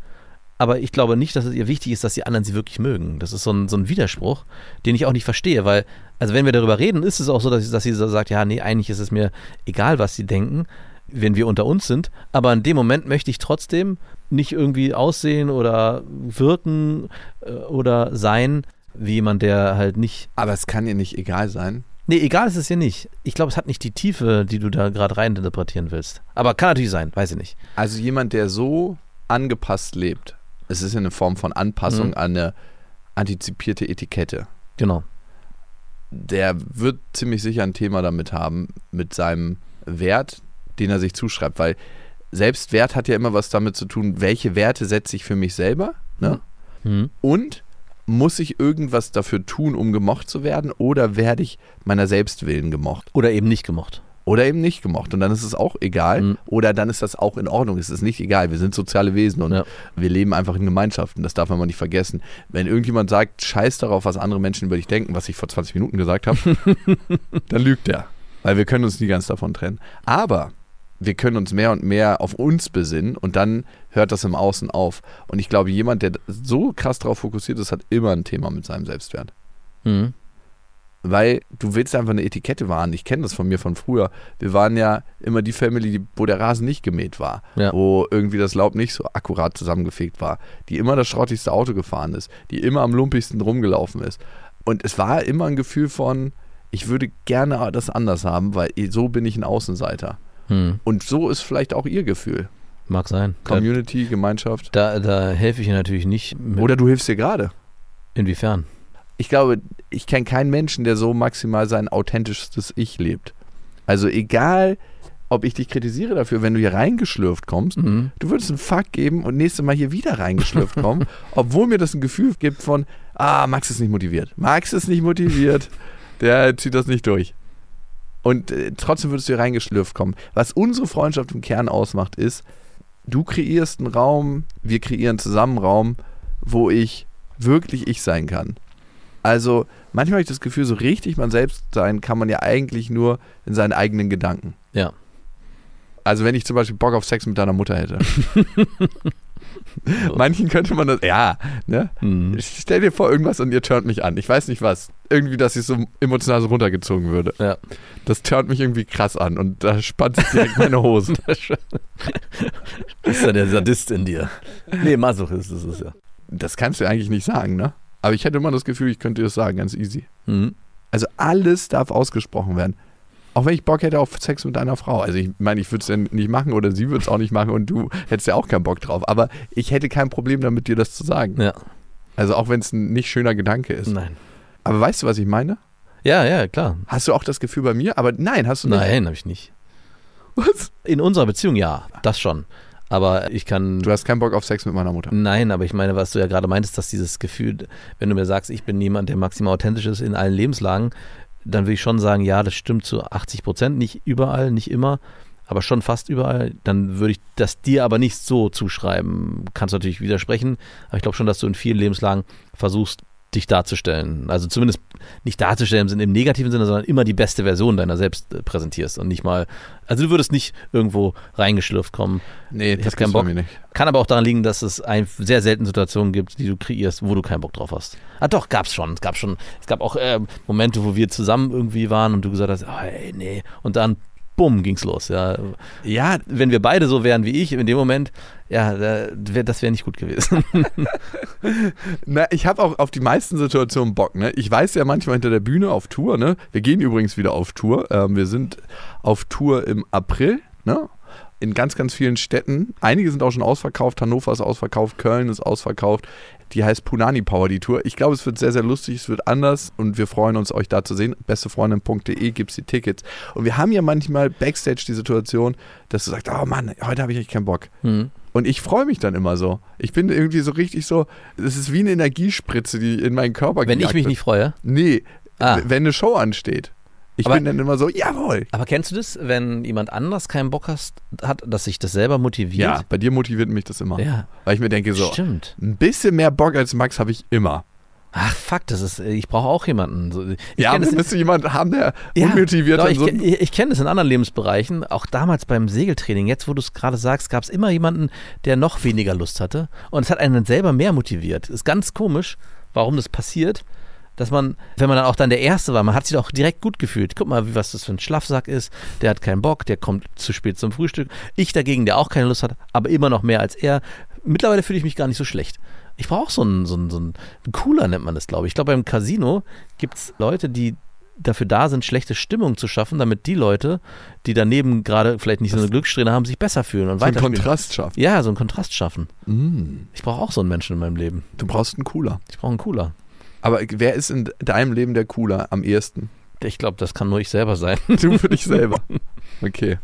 Speaker 4: aber ich glaube nicht, dass es ihr wichtig ist, dass die anderen sie wirklich mögen. Das ist so ein, so ein Widerspruch, den ich auch nicht verstehe, weil, also wenn wir darüber reden, ist es auch so, dass, sie- dass sie so sagt, ja, nee, eigentlich ist es mir egal, was sie denken, wenn wir unter uns sind, aber in dem Moment möchte ich trotzdem nicht irgendwie aussehen oder wirken äh, oder sein wie jemand, der halt nicht.
Speaker 3: Aber es kann ihr nicht egal sein.
Speaker 4: Nee, egal ist es ihr nicht. Ich glaube, es hat nicht die Tiefe, die du da gerade reininterpretieren willst. Aber kann natürlich sein, weiß ich nicht.
Speaker 3: Also jemand, der so angepasst lebt, es ist ja eine Form von Anpassung
Speaker 4: Mhm.
Speaker 3: an eine antizipierte Etikette.
Speaker 4: Genau.
Speaker 3: der wird ziemlich sicher ein Thema damit haben, mit seinem Wert, den er sich zuschreibt, weil Selbstwert hat ja immer was damit zu tun, welche Werte setze ich für mich selber ne?
Speaker 4: Hm.
Speaker 3: und muss ich irgendwas dafür tun, um gemocht zu werden oder werde ich meiner Selbstwillen gemocht
Speaker 4: Oder eben nicht gemocht.
Speaker 3: Oder eben nicht gemocht und dann ist es auch egal
Speaker 4: Mhm.
Speaker 3: oder dann ist das auch in Ordnung, es ist nicht egal, wir sind soziale Wesen und
Speaker 4: Ja.
Speaker 3: wir leben einfach in Gemeinschaften, das darf man mal nicht vergessen. Wenn irgendjemand sagt, scheiß darauf, was andere Menschen über dich denken, was ich vor 20 Minuten gesagt habe, dann lügt er. Weil wir können uns nie ganz davon trennen. Aber wir können uns mehr und mehr auf uns besinnen und dann hört das im Außen auf. Und ich glaube, jemand, der so krass darauf fokussiert ist, hat immer ein Thema mit seinem Selbstwert.
Speaker 4: Hm.
Speaker 3: Weil du willst einfach eine Etikette wahren. Ich kenne das von mir von früher. Wir waren ja immer die Family, die, wo der Rasen nicht gemäht war,
Speaker 4: Ja.
Speaker 3: wo irgendwie das Laub nicht so akkurat zusammengefegt war, die immer das schrottigste Auto gefahren ist, die immer am lumpigsten rumgelaufen ist. Und es war immer ein Gefühl von, ich würde gerne das anders haben, weil so bin ich ein Außenseiter.
Speaker 4: Hm.
Speaker 3: Und so ist vielleicht auch ihr Gefühl.
Speaker 4: Mag sein. Da,
Speaker 3: Community, Gemeinschaft.
Speaker 4: da, da helfe ich ihr natürlich nicht. Mit,
Speaker 3: Oder du hilfst dir gerade.
Speaker 4: inwiefern?
Speaker 3: Ich glaube, ich kenne keinen Menschen, der so maximal sein authentischstes Ich lebt. Also egal, ob ich dich kritisiere dafür, wenn du hier reingeschlürft kommst,
Speaker 4: Mhm.
Speaker 3: du würdest einen Fuck geben und nächstes Mal hier wieder reingeschlürft kommen, obwohl mir das ein Gefühl gibt von, ah, Max ist nicht motiviert. Max ist nicht motiviert, der zieht das nicht durch. Und äh, trotzdem würdest du hier reingeschlürft kommen. Was unsere Freundschaft im Kern ausmacht, ist, du kreierst einen Raum, wir kreieren zusammen einen Raum, wo ich wirklich ich sein kann. Also manchmal habe ich das Gefühl, so richtig man selbst sein kann man ja eigentlich nur in seinen eigenen Gedanken.
Speaker 4: Ja.
Speaker 3: Also wenn ich zum Beispiel Bock auf Sex mit deiner Mutter hätte, Manchen könnte man das, ja, ne?
Speaker 4: Mhm.
Speaker 3: Ich stell dir vor, irgendwas und ihr turnt mich an. Ich weiß nicht was. Irgendwie, dass ich so emotional so runtergezogen würde.
Speaker 4: Ja.
Speaker 3: Das turnt mich irgendwie krass an und da spannt sich direkt meine Hosen.
Speaker 4: Das ist ja der Sadist in dir. Nee, Masochist ist es ja.
Speaker 3: Das kannst du eigentlich nicht sagen, ne? Aber ich hätte immer das Gefühl, ich könnte das sagen, ganz easy.
Speaker 4: Mhm.
Speaker 3: Also alles darf ausgesprochen werden. Auch wenn ich Bock hätte auf Sex mit deiner Frau. Also ich meine, ich würde es ja nicht machen oder sie würde es auch nicht machen und du hättest ja auch keinen Bock drauf. Aber ich hätte kein Problem damit, dir das zu sagen.
Speaker 4: Ja.
Speaker 3: Also auch wenn es ein nicht schöner Gedanke ist.
Speaker 4: Nein.
Speaker 3: Aber weißt du, was ich meine?
Speaker 4: Ja, ja, klar.
Speaker 3: Hast du auch das Gefühl bei mir? Aber nein, hast du nicht.
Speaker 4: Nein, habe ich nicht.
Speaker 3: Was?
Speaker 4: In unserer Beziehung ja, das schon. Aber ich kann.
Speaker 3: Du hast keinen Bock auf Sex mit meiner Mutter.
Speaker 4: Nein, aber ich meine, was du ja gerade meintest, dass dieses Gefühl, wenn du mir sagst, ich bin jemand, der maximal authentisch ist in allen Lebenslagen, dann würde ich schon sagen, ja, das stimmt zu 80 Prozent, nicht überall, nicht immer, aber schon fast überall. Dann würde ich das dir aber nicht so zuschreiben. Kannst natürlich widersprechen, aber ich glaube schon, dass du in vielen Lebenslagen versuchst, dich darzustellen. Also zumindest nicht darzustellen im, negativen Sinne, sondern immer die beste Version deiner selbst äh, präsentierst und nicht mal, also du würdest nicht irgendwo reingeschlürft kommen.
Speaker 3: Nee,
Speaker 4: Ich hab keinen Bock.
Speaker 3: mir nicht.
Speaker 4: Kann aber auch daran liegen, dass es ein, sehr selten Situationen gibt, die du kreierst, wo du keinen Bock drauf hast. Ah doch, gab's schon. Es gab schon, es gab auch äh, Momente, wo wir zusammen irgendwie waren und du gesagt hast, oh, ey, nee. Und dann, bumm, ging's los. Ja.
Speaker 3: Ja,
Speaker 4: Wenn wir beide so wären wie ich in dem Moment, ja, das wäre nicht gut gewesen.
Speaker 3: Na, ich habe auch auf die meisten Situationen Bock. Ne? Ich weiß ja manchmal hinter der Bühne auf Tour. Ne? Wir gehen übrigens wieder auf Tour. Ähm, wir sind auf Tour im April. Ne? In ganz, ganz vielen Städten. Einige sind auch schon ausverkauft. Hannover ist ausverkauft. Köln ist ausverkauft. Die heißt Punani Power, die Tour. Ich glaube, es wird sehr, sehr lustig. Es wird anders und wir freuen uns, euch da zu sehen. Bestefreundin.de gibt es die Tickets. Und wir haben ja manchmal Backstage die Situation, dass du sagst, oh Mann, heute habe ich echt keinen Bock.
Speaker 4: Hm.
Speaker 3: Und ich freue mich dann immer so. Ich bin irgendwie so richtig so, es ist wie eine Energiespritze, die in meinen Körper
Speaker 4: Wenn ich mich
Speaker 3: wird.
Speaker 4: nicht freue.
Speaker 3: Nee,
Speaker 4: Ah.
Speaker 3: wenn eine Show ansteht. Ich
Speaker 4: Aber-
Speaker 3: bin dann immer so, jawohl.
Speaker 4: Aber kennst du das, wenn jemand anders keinen Bock hast, hat, dass sich das selber
Speaker 3: Ja,
Speaker 4: motiviert?
Speaker 3: bei dir motiviert mich das immer.
Speaker 4: Ja,
Speaker 3: Weil ich mir denke so,
Speaker 4: stimmt.
Speaker 3: ein bisschen mehr Bock als Max habe ich immer.
Speaker 4: Ach fuck, das ist, ich brauche auch jemanden. Ich
Speaker 3: ja,
Speaker 4: das-
Speaker 3: müsste jemand haben, der
Speaker 4: Ja,
Speaker 3: unmotiviert
Speaker 4: doch, ich,
Speaker 3: so.
Speaker 4: ich, ich kenne das in anderen Lebensbereichen, auch damals beim Segeltraining. Jetzt, wo du es gerade sagst, gab es immer jemanden, der noch weniger Lust hatte. Und es hat einen selber mehr motiviert. Ist ganz komisch, warum das passiert. Dass man, wenn man dann auch dann der Erste war, man hat sich auch direkt gut gefühlt. Guck mal, wie was das für ein Schlafsack ist. Der hat keinen Bock, der kommt zu spät zum Frühstück. Ich dagegen, der auch keine Lust hat, aber immer noch mehr als er. Mittlerweile fühle ich mich gar nicht so schlecht. Ich brauche so einen, so einen, so einen, einen Cooler, nennt man das, glaube ich. Ich glaube, beim Casino gibt es Leute, die dafür da sind, schlechte Stimmung zu schaffen, damit die Leute, die daneben gerade vielleicht nicht so eine Glückssträhne haben, sich besser fühlen und
Speaker 3: so einen
Speaker 4: weiter.
Speaker 3: Kontrast schafft.
Speaker 4: Ja, so einen Kontrast schaffen.
Speaker 3: Mm,
Speaker 4: Ich brauche auch so einen Menschen in meinem Leben.
Speaker 3: du brauchst einen Cooler.
Speaker 4: Ich brauche einen Cooler.
Speaker 3: Aber wer ist in deinem Leben der Cooler am ehesten?
Speaker 4: Ich glaube, das kann nur ich selber sein.
Speaker 3: Du für dich selber. Okay.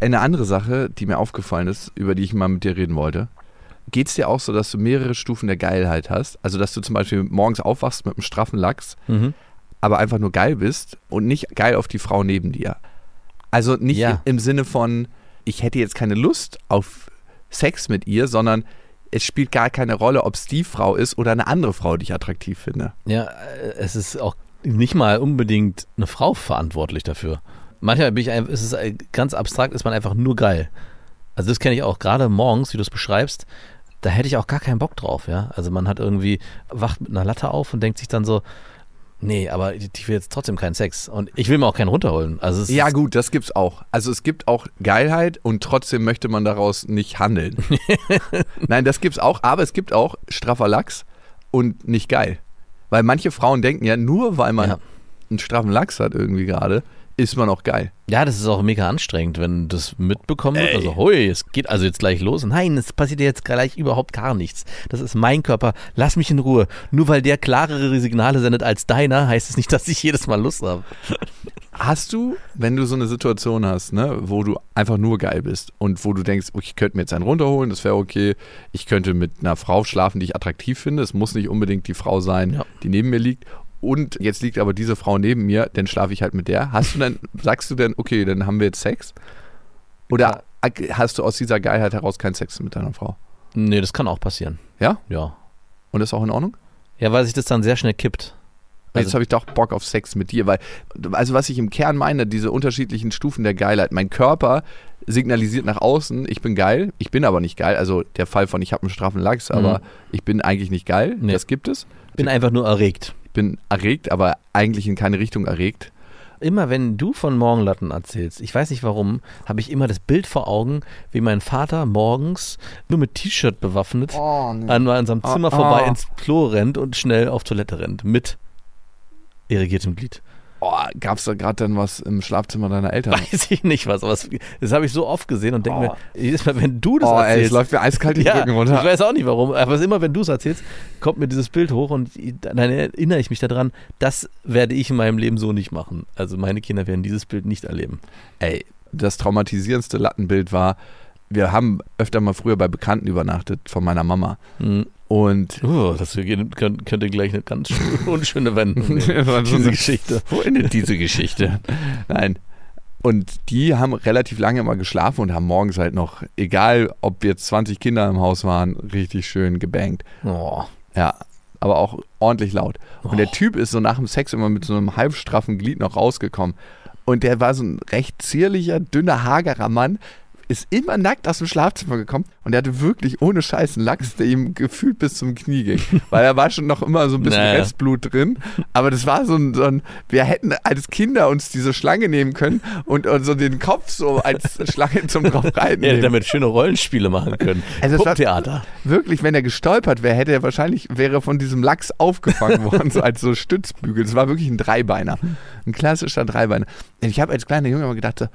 Speaker 3: Eine andere Sache, die mir aufgefallen ist, über die ich mal mit dir reden wollte. Geht es dir auch so, dass du mehrere Stufen der Geilheit hast? Also, dass du zum Beispiel morgens aufwachst mit einem straffen Lachs,
Speaker 4: Mhm.
Speaker 3: aber einfach nur geil bist und nicht geil auf die Frau neben dir. Also nicht
Speaker 4: Ja.
Speaker 3: im Sinne von, ich hätte jetzt keine Lust auf Sex mit ihr, sondern es spielt gar keine Rolle, ob es die Frau ist oder eine andere Frau, die ich attraktiv finde.
Speaker 4: Ja, äh, es ist auch nicht mal unbedingt eine Frau verantwortlich dafür. Manchmal bin ich einfach, es ist äh, ganz abstrakt, ist man einfach nur geil. Also das kenne ich auch gerade morgens, wie du es beschreibst, da hätte ich auch gar keinen Bock drauf, ja. Also man hat irgendwie, wacht mit einer Latte auf und denkt sich dann so, nee, aber ich will jetzt trotzdem keinen Sex. Und ich will mir auch keinen runterholen. Also
Speaker 3: Ja, gut, das gibt's auch. Also es gibt auch Geilheit und trotzdem möchte man daraus nicht handeln. Nein, das gibt's auch, aber es gibt auch straffer Lachs und nicht geil. Weil manche Frauen denken ja, nur weil man
Speaker 4: Ja.
Speaker 3: einen straffen Lachs hat irgendwie gerade, ist man auch geil.
Speaker 4: ja, das ist auch mega anstrengend, wenn das mitbekommen wird.
Speaker 3: Ey.
Speaker 4: Also, hui, es geht also jetzt gleich los. Nein, es passiert jetzt gleich überhaupt gar nichts. Das ist mein Körper. Lass mich in Ruhe. Nur weil der klarere Signale sendet als deiner, heißt es nicht, dass ich jedes Mal Lust habe.
Speaker 3: Hast du, wenn du so eine Situation hast, ne, wo du einfach nur geil bist und wo du denkst, okay, ich könnte mir jetzt einen runterholen, das wäre okay, ich könnte mit einer Frau schlafen, die ich attraktiv finde, es muss nicht unbedingt die Frau sein,
Speaker 4: Ja.
Speaker 3: die neben mir liegt und jetzt liegt aber diese Frau neben mir, dann schlafe ich halt mit der. Hast du dann, sagst du denn, okay, dann haben wir jetzt Sex? Oder hast du aus dieser Geilheit heraus keinen Sex mit deiner Frau?
Speaker 4: Nee, das kann auch passieren.
Speaker 3: Ja?
Speaker 4: Ja.
Speaker 3: Und ist auch in Ordnung?
Speaker 4: Ja, weil sich das dann sehr schnell kippt.
Speaker 3: Jetzt
Speaker 4: Also-
Speaker 3: habe ich doch Bock auf Sex mit dir, weil, also was ich im Kern meine, diese unterschiedlichen Stufen der Geilheit. Mein Körper signalisiert nach außen, ich bin geil, ich bin aber nicht geil. Also der Fall von, ich habe einen straffen Lachs, aber ich bin eigentlich nicht geil.
Speaker 4: Nee.
Speaker 3: Das gibt es.
Speaker 4: Bin einfach nur erregt.
Speaker 3: Ich bin erregt, aber eigentlich in keine Richtung erregt.
Speaker 4: Immer wenn du von Morgenlatten erzählst, ich weiß nicht warum, habe ich immer das Bild vor Augen, wie mein Vater morgens nur mit T-Shirt bewaffnet an unserem Zimmer
Speaker 3: Oh,
Speaker 4: vorbei
Speaker 3: oh.
Speaker 4: ins Klo rennt und schnell auf Toilette rennt. Mit irrigiertem Glied.
Speaker 3: Oh, Gab es da gerade dann was im Schlafzimmer deiner Eltern?
Speaker 4: Weiß ich nicht was, aber das habe ich so oft gesehen und denke
Speaker 3: Oh.
Speaker 4: mir, jedes Mal, wenn du das
Speaker 3: Oh, ey, es
Speaker 4: erzählst.
Speaker 3: läuft mir eiskalt den
Speaker 4: ja,
Speaker 3: Rücken
Speaker 4: ich
Speaker 3: runter.
Speaker 4: weiß auch nicht warum, aber immer wenn du es erzählst, kommt mir dieses Bild hoch und dann erinnere ich mich daran, das werde ich in meinem Leben so nicht machen. Also meine Kinder werden dieses Bild nicht erleben.
Speaker 3: Ey, das traumatisierendste Lattenbild war, wir haben öfter mal früher bei Bekannten übernachtet von meiner Mama.
Speaker 4: Hm.
Speaker 3: Und
Speaker 4: Oh, das könnte, könnte gleich eine ganz schön unschöne Wendung nehmen,
Speaker 3: so
Speaker 4: diese Geschichte.
Speaker 3: Wo endet diese Geschichte? Nein. Und die haben relativ lange immer geschlafen und haben morgens halt noch, egal ob jetzt 20 Kinder im Haus waren, richtig schön gebankt.
Speaker 4: Oh.
Speaker 3: Ja, aber auch ordentlich laut. Und der Typ ist so nach dem Sex immer mit so einem halbstraffen Glied noch rausgekommen. Und der war so ein recht zierlicher, dünner, hagerer Mann, ist immer nackt aus dem Schlafzimmer gekommen und der hatte wirklich ohne Scheiß einen Lachs, der ihm gefühlt bis zum Knie ging. Weil da war schon noch immer so ein bisschen
Speaker 4: Naja.
Speaker 3: Restblut drin. Aber das war so ein, so ein, wir hätten als Kinder uns diese Schlange nehmen können und, und so den Kopf so als Schlange zum drauf reiten.
Speaker 4: Er hätte damit schöne Rollenspiele machen können.
Speaker 3: Also
Speaker 4: Puppentheater.
Speaker 3: Wirklich, wenn er gestolpert wäre, hätte er wahrscheinlich, wäre von diesem Lachs aufgefangen worden, so als so Stützbügel. Das war wirklich ein Dreibeiner. Ein klassischer Dreibeiner. Und ich habe als kleiner Junge immer gedacht, so,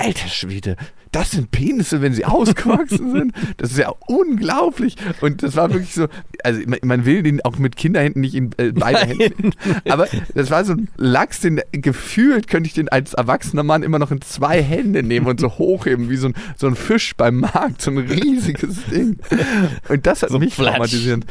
Speaker 3: alter Schwede, das sind Penisse, wenn sie ausgewachsen sind. Das ist ja unglaublich. Und das war wirklich so, also man, man will den auch mit Kinderhänden nicht in äh, beide
Speaker 4: Nein.
Speaker 3: Hände. Aber das war so ein Lachs, den gefühlt könnte ich den als erwachsener Mann immer noch in zwei Hände nehmen und so hochheben, wie so ein, so ein Fisch beim Markt, so ein riesiges Ding. Und das hat
Speaker 4: So
Speaker 3: mich
Speaker 4: Flatsch.
Speaker 3: traumatisiert.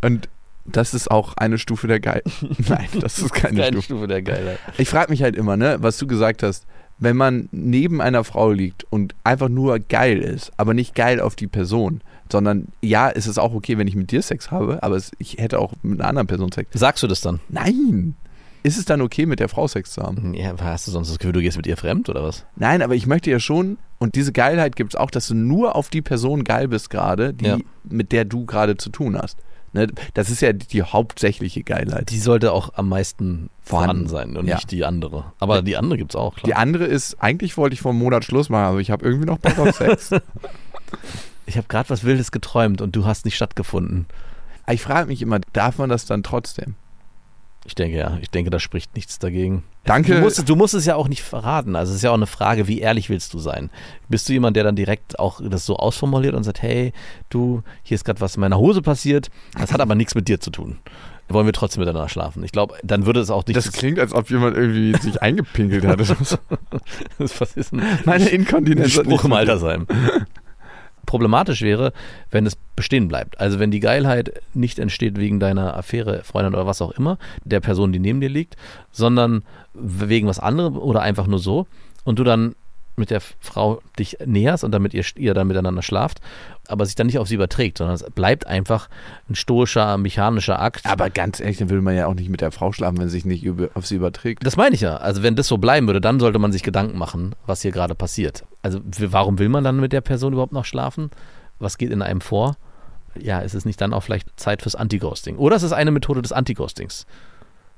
Speaker 3: Und das ist auch eine Stufe der Geil. Nein, das ist keine
Speaker 4: Keine
Speaker 3: Stufe.
Speaker 4: Stufe der Geilheit.
Speaker 3: Ich frage mich halt immer, ne, was du gesagt hast, wenn man neben einer Frau liegt und einfach nur geil ist, aber nicht geil auf die Person, sondern ja, es ist auch okay, wenn ich mit dir Sex habe, aber es, ich hätte auch mit einer anderen Person Sex.
Speaker 4: Sagst du das dann?
Speaker 3: Nein! Ist es dann okay, mit der Frau Sex zu haben?
Speaker 4: Ja, hast du sonst das Gefühl, du gehst mit ihr fremd oder was?
Speaker 3: Nein, aber ich möchte ja schon, und diese Geilheit gibt es auch, dass du nur auf die Person geil bist gerade, die,
Speaker 4: Ja.
Speaker 3: mit der du gerade zu tun hast. Ne, das ist ja die, die hauptsächliche Geilheit.
Speaker 4: Die sollte auch am meisten
Speaker 3: Vorhanden.
Speaker 4: vorhanden sein und
Speaker 3: Ja.
Speaker 4: nicht die andere. Aber die andere gibt es auch,
Speaker 3: Die
Speaker 4: klar.
Speaker 3: andere ist, eigentlich wollte ich vor einem Monat Schluss machen, aber ich habe irgendwie noch Bock auf Sex.
Speaker 4: Ich habe gerade was Wildes geträumt und du hast nicht stattgefunden.
Speaker 3: ich frage mich immer, darf man das dann trotzdem?
Speaker 4: Ich denke ja, ich denke, da spricht nichts dagegen.
Speaker 3: Danke.
Speaker 4: Du musst, du musst es ja auch nicht verraten. Also es ist ja auch eine Frage, wie ehrlich willst du sein? Bist du jemand, der dann direkt auch das so ausformuliert und sagt, hey, du, hier ist gerade was in meiner Hose passiert, das hat aber nichts mit dir zu tun. Wollen wir trotzdem miteinander schlafen? Ich glaube, dann würde es auch nicht.
Speaker 3: Das klingt, als ob jemand irgendwie sich eingepinkelt hat.
Speaker 4: was ist?
Speaker 3: Meine Inkontinenz.
Speaker 4: Spruch im Altersheim. Problematisch wäre, wenn es bestehen bleibt. Also wenn die Geilheit nicht entsteht wegen deiner Affäre, Freundin oder was auch immer, der Person, die neben dir liegt, sondern wegen was anderem oder einfach nur so und du dann mit der Frau dich näherst und damit ihr, ihr dann miteinander schlaft, aber sich dann nicht auf sie überträgt, sondern es bleibt einfach ein stoischer, mechanischer Akt.
Speaker 3: Aber ganz ehrlich, dann will man ja auch nicht mit der Frau schlafen, wenn es sich nicht über, auf sie überträgt.
Speaker 4: Das meine ich ja. Also wenn das so bleiben würde, dann sollte man sich Gedanken machen, was hier gerade passiert. Also warum will man dann mit der Person überhaupt noch schlafen? Was geht in einem vor? Ja, ist es nicht dann auch vielleicht Zeit fürs Anti-Ghosting? Oder es ist eine Methode des Anti-Ghostings.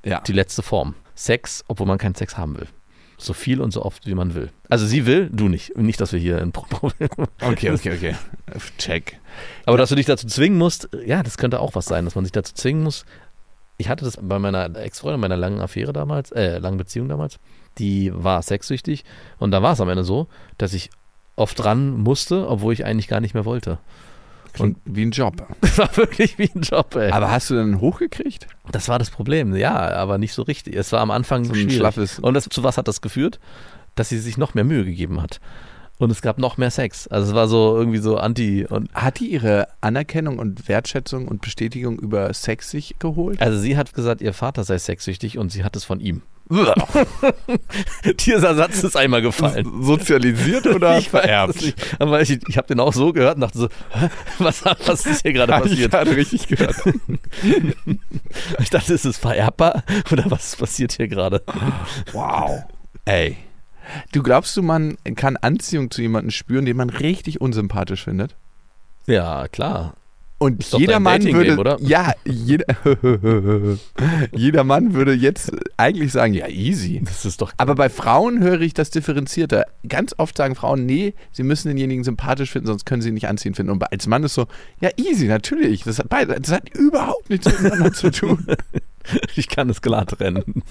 Speaker 3: Ja.
Speaker 4: Die letzte Form. Sex, obwohl man keinen Sex haben will. So viel und so oft, wie man will. Also sie will, du nicht. Nicht, dass wir hier ein Problem
Speaker 3: Okay, okay, okay. Check.
Speaker 4: Aber dass du dich dazu zwingen musst, ja, das könnte auch was sein, dass man sich dazu zwingen muss. Ich hatte das bei meiner Ex-Freundin, meiner langen Affäre damals, äh, langen Beziehung damals. Die war sexsüchtig und da war es am Ende so, dass ich oft ran musste, obwohl ich eigentlich gar nicht mehr wollte.
Speaker 3: Klingt wie ein Job.
Speaker 4: Das war wirklich wie ein Job, ey.
Speaker 3: Aber hast du dann hochgekriegt?
Speaker 4: das war das Problem, ja, aber nicht so richtig. Es war am Anfang
Speaker 3: So ein
Speaker 4: schwierig.
Speaker 3: schlaffes-
Speaker 4: Und das, zu was hat das geführt? Dass sie sich noch mehr Mühe gegeben hat. Und es gab noch mehr Sex. Also es war so irgendwie so anti und
Speaker 3: Hat die ihre Anerkennung und Wertschätzung und Bestätigung über Sex sich geholt?
Speaker 4: also sie hat gesagt, ihr Vater sei sexsüchtig und sie hat es von ihm. Dieser Satz ist einmal gefallen.
Speaker 3: Sozialisiert oder
Speaker 4: Ich es nicht. Aber ich, ich habe den auch so gehört und dachte so, was, was ist hier gerade
Speaker 3: Hab ich
Speaker 4: passiert?
Speaker 3: gerade richtig gehört.
Speaker 4: Ich dachte, ist es vererbbar oder was passiert hier gerade?
Speaker 3: Wow. Ey. Du glaubst du, man kann Anziehung zu jemandem spüren, den man richtig unsympathisch findet?
Speaker 4: Ja, klar.
Speaker 3: Und
Speaker 4: Ist
Speaker 3: jeder Mann würde,
Speaker 4: oder?
Speaker 3: ja, jeder, jeder Mann würde jetzt eigentlich sagen, ja, easy.
Speaker 4: Das ist doch.
Speaker 3: Aber bei Frauen höre ich das differenzierter. Ganz oft sagen Frauen, nee, sie müssen denjenigen sympathisch finden, sonst können sie ihn nicht anziehen finden. Und als Mann ist so, ja, easy, natürlich. Das hat, beide, das hat überhaupt nichts miteinander zu tun.
Speaker 4: Ich kann es klar trennen.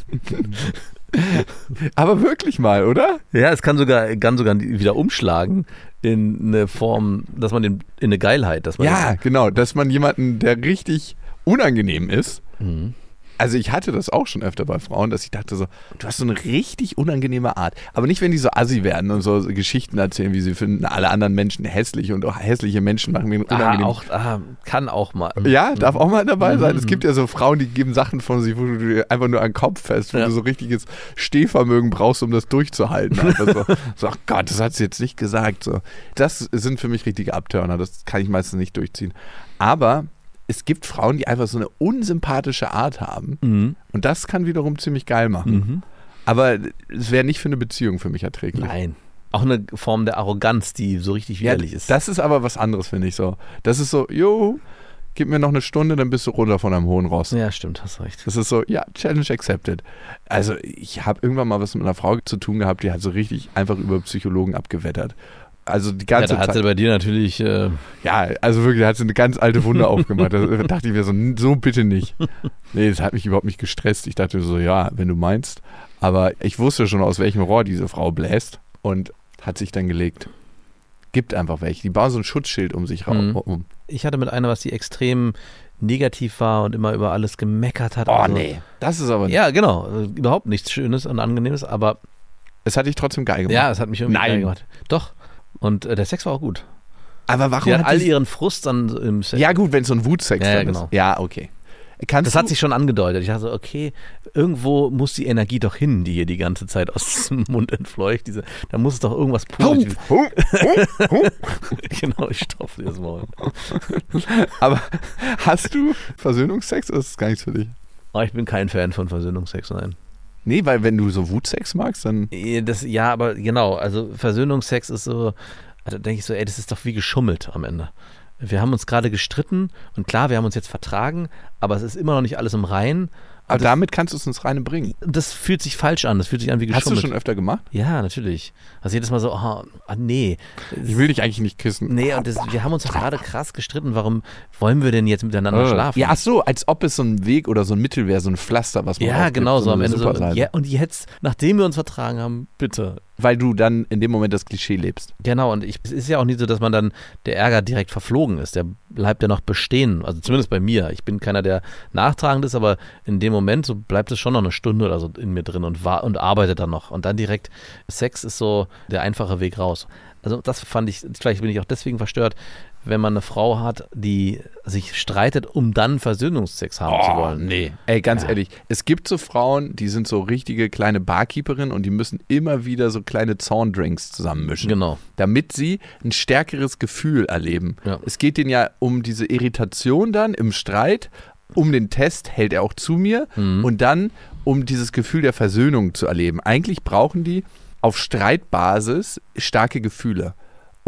Speaker 3: Aber wirklich mal, oder?
Speaker 4: Ja, es kann sogar, kann sogar wieder umschlagen in eine Form, dass man den, in eine Geilheit, dass man
Speaker 3: Ja, genau. Dass man jemanden, der richtig unangenehm ist,
Speaker 4: Mhm.
Speaker 3: Also ich hatte das auch schon öfter bei Frauen, dass ich dachte so, du hast so eine richtig unangenehme Art. Aber nicht, wenn die so assi werden und so Geschichten erzählen, wie sie finden alle anderen Menschen hässlich und auch hässliche Menschen machen den
Speaker 4: ah,
Speaker 3: unangenehm.
Speaker 4: auch, ah, kann auch mal.
Speaker 3: Ja, darf auch mal dabei sein. Es
Speaker 4: Mhm.
Speaker 3: gibt ja so Frauen, die geben Sachen von sich, wo du dir einfach nur an den Kopf fährst, wo
Speaker 4: Ja.
Speaker 3: du so richtiges Stehvermögen brauchst, um das durchzuhalten. So, so, ach Gott, das hat sie jetzt nicht gesagt. So. Das sind für mich richtige Abtörner. Das kann ich meistens nicht durchziehen. Aber es gibt Frauen, die einfach so eine unsympathische Art haben.
Speaker 4: Mhm.
Speaker 3: Und das kann wiederum ziemlich geil machen.
Speaker 4: Mhm.
Speaker 3: Aber es wäre nicht für eine Beziehung für mich erträglich.
Speaker 4: Nein. Auch eine Form der Arroganz, die so richtig
Speaker 3: Ja,
Speaker 4: widerlich ist.
Speaker 3: das ist aber was anderes, finde ich so. Das ist so, jo, gib mir noch eine Stunde, dann bist du runter von einem hohen Ross.
Speaker 4: ja, stimmt, hast recht.
Speaker 3: Das ist so, ja, Challenge accepted. Also ich habe irgendwann mal was mit einer Frau zu tun gehabt, die hat so richtig einfach über Psychologen abgewettert. Also die
Speaker 4: Ja,
Speaker 3: ganze
Speaker 4: da hat sie
Speaker 3: Zeit.
Speaker 4: bei dir natürlich, äh,
Speaker 3: Ja, also wirklich, da hat sie eine ganz alte Wunde aufgemacht. Da dachte ich mir so, so bitte nicht. Nee, das hat mich überhaupt nicht gestresst. Ich dachte so, ja, wenn du meinst. Aber ich wusste schon, aus welchem Rohr diese Frau bläst und hat sich dann gelegt. Gibt einfach welche. Die bauen so ein Schutzschild um sich
Speaker 4: Mhm.
Speaker 3: rum. Um.
Speaker 4: ich hatte mit einer, was die extrem negativ war und immer über alles gemeckert hat.
Speaker 3: Oh
Speaker 4: also,
Speaker 3: nee, das ist aber.
Speaker 4: Ja, genau. äh, Überhaupt nichts Schönes und Angenehmes, aber
Speaker 3: Es hat dich trotzdem geil gemacht.
Speaker 4: ja, es hat mich irgendwie
Speaker 3: Nein.
Speaker 4: geil gemacht. Doch. Und äh, der Sex war auch gut.
Speaker 3: aber warum
Speaker 4: Sie hat
Speaker 3: hat
Speaker 4: all
Speaker 3: die-
Speaker 4: ihren Frust dann im Sex.
Speaker 3: Ja, gut, wenn es so ein Wutsex
Speaker 4: Ja, ja, genau.
Speaker 3: ist. Ja, okay. Kannst
Speaker 4: Das hat sich schon angedeutet. Ich dachte so, okay, irgendwo muss die Energie doch hin, die hier die ganze Zeit aus dem Mund entfleucht. Diese, da muss es doch irgendwas Positives. Genau, ich stopfe das Maul.
Speaker 3: Aber hast du Versöhnungsex oder ist das gar nichts für dich?
Speaker 4: Aber ich bin kein Fan von Versöhnungsex, nein.
Speaker 3: Nee, weil wenn du so Wutsex magst, dann.
Speaker 4: Eh, Das, ja, aber genau, also Versöhnungsex ist so, da denke ich so, ey, das ist doch wie geschummelt am Ende. Wir haben uns gerade gestritten und klar, wir haben uns jetzt vertragen, aber es ist immer noch nicht alles im Reinen.
Speaker 3: Aber
Speaker 4: das,
Speaker 3: damit kannst du es ins Reine bringen.
Speaker 4: das fühlt sich falsch an, das fühlt sich an wie
Speaker 3: Hast du
Speaker 4: geschummelt.
Speaker 3: schon öfter gemacht?
Speaker 4: ja, natürlich. Also jedes Mal so, ah, ah nee.
Speaker 3: Ich will dich eigentlich nicht küssen.
Speaker 4: Nee, und das, wir haben uns doch gerade krass gestritten. Warum wollen wir denn jetzt miteinander schlafen?
Speaker 3: Ja, ach so, als ob es so ein Weg oder so ein Mittel wäre, so ein Pflaster, was man
Speaker 4: Ja, genau, so am
Speaker 3: eine
Speaker 4: Ende so. Ja, und jetzt, nachdem wir uns vertragen haben, bitte.
Speaker 3: Weil du dann in dem Moment das Klischee lebst.
Speaker 4: Genau, und ich, es ist ja auch nicht so, dass man dann der Ärger direkt verflogen ist. Der bleibt ja noch bestehen. Also zumindest bei mir. Ich bin keiner, der nachtragend ist, aber in dem Moment so bleibt es schon noch eine Stunde oder so in mir drin und, war, und arbeitet dann noch. Und dann direkt, Sex ist so der einfache Weg raus. Also das fand ich, vielleicht bin ich auch deswegen verstört, wenn man eine Frau hat, die sich streitet, um dann Versöhnungsex haben zu wollen.
Speaker 3: Oh, nee. Ey, ganz
Speaker 4: Ja.
Speaker 3: ehrlich, es gibt so Frauen, die sind so richtige kleine Barkeeperinnen und die müssen immer wieder so kleine Zorndrinks zusammenmischen.
Speaker 4: Genau.
Speaker 3: damit sie ein stärkeres Gefühl erleben.
Speaker 4: Ja.
Speaker 3: Es geht denen ja um diese Irritation dann im Streit, um den Test hält er auch zu mir
Speaker 4: Mhm.
Speaker 3: und dann um dieses Gefühl der Versöhnung zu erleben. Eigentlich brauchen die auf Streitbasis starke Gefühle.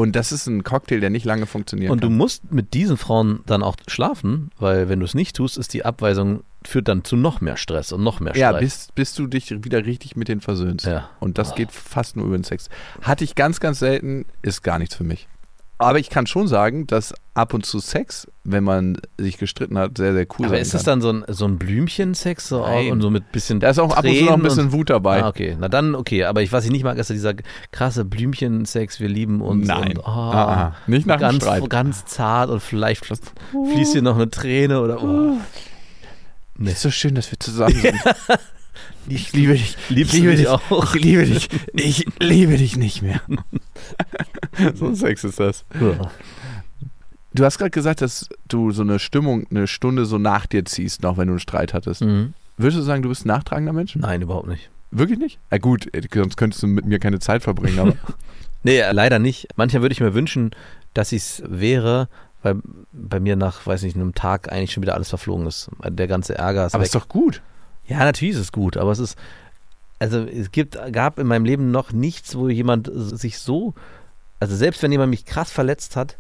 Speaker 3: Und das ist ein Cocktail, der nicht lange funktionieren
Speaker 4: Und du
Speaker 3: kann.
Speaker 4: musst mit diesen Frauen dann auch schlafen, weil wenn du es nicht tust, ist die Abweisung, führt dann zu noch mehr Stress und noch mehr
Speaker 3: ja,
Speaker 4: Streit.
Speaker 3: bis, bis du dich wieder richtig mit denen versöhnst.
Speaker 4: Ja.
Speaker 3: Und das geht fast nur über den Sex. Hatte ich ganz, ganz selten, ist gar nichts für mich. Aber ich kann schon sagen, dass ab und zu Sex, wenn man sich gestritten hat, sehr, sehr cool
Speaker 4: Aber
Speaker 3: sein
Speaker 4: ist das dann so ein, so ein Blümchensex so und so mit bisschen
Speaker 3: Da ist auch ab und zu noch ein bisschen Wut dabei.
Speaker 4: Ah, okay. Na dann, okay. Aber ich, was ich nicht mag, ist dieser krasse Blümchensex, wir lieben uns.
Speaker 3: Nein.
Speaker 4: Und, oh,
Speaker 3: Ah. Nicht nach dem
Speaker 4: ganz,
Speaker 3: Streit.
Speaker 4: ganz zart und vielleicht fließt hier noch eine Träne oder. Oh. Nee.
Speaker 3: Ist so schön, dass wir zusammen sind. Ich liebe dich.
Speaker 4: Liebst
Speaker 3: ich
Speaker 4: du
Speaker 3: liebe dich
Speaker 4: auch?
Speaker 3: Ich liebe dich. Ich liebe dich nicht mehr. so ein Sex ist das.
Speaker 4: Ja.
Speaker 3: Du hast gerade gesagt, dass du so eine Stimmung eine Stunde so nach dir ziehst, noch wenn du einen Streit hattest.
Speaker 4: Mhm.
Speaker 3: Würdest du sagen, du bist ein nachtragender Mensch?
Speaker 4: Nein, überhaupt nicht.
Speaker 3: Wirklich nicht? Ja gut, sonst könntest du mit mir keine Zeit verbringen, aber
Speaker 4: Nee, äh, leider nicht. Manchmal würde ich mir wünschen, dass ich es wäre, weil bei mir nach, weiß nicht, einem Tag eigentlich schon wieder alles verflogen ist. Der ganze Ärger ist
Speaker 3: aber
Speaker 4: weg.
Speaker 3: ist doch gut.
Speaker 4: Ja, natürlich ist es gut, aber es ist, also es gibt, gab in meinem Leben noch nichts, wo jemand sich so, also selbst wenn jemand mich krass verletzt hat,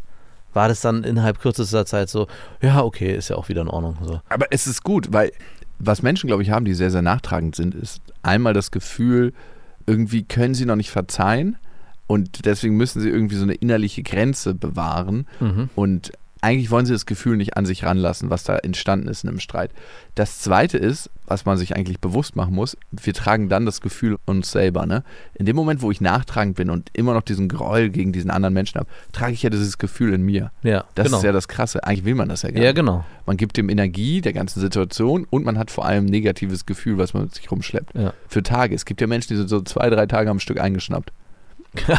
Speaker 4: war das dann innerhalb kürzester Zeit so, ja, okay, ist ja auch wieder in Ordnung. So.
Speaker 3: Aber es ist gut, weil was Menschen, glaube ich, haben, die sehr, sehr nachtragend sind, ist einmal das Gefühl, irgendwie können sie noch nicht verzeihen und deswegen müssen sie irgendwie so eine innerliche Grenze bewahren
Speaker 4: Mhm.
Speaker 3: und eigentlich wollen sie das Gefühl nicht an sich ranlassen, was da entstanden ist in einem Streit. Das zweite ist, was man sich eigentlich bewusst machen muss, wir tragen dann das Gefühl uns selber. Ne? In dem Moment, wo ich nachtragend bin und immer noch diesen Groll gegen diesen anderen Menschen habe, trage ich ja dieses Gefühl in mir.
Speaker 4: Ja,
Speaker 3: Das
Speaker 4: genau.
Speaker 3: ist ja das Krasse. Eigentlich will man das ja gar
Speaker 4: ja, genau.
Speaker 3: Man gibt dem Energie der ganzen Situation und man hat vor allem ein negatives Gefühl, was man mit sich rumschleppt.
Speaker 4: Ja.
Speaker 3: Für Tage. Es gibt ja Menschen, die sind so zwei, drei Tage am Stück eingeschnappt.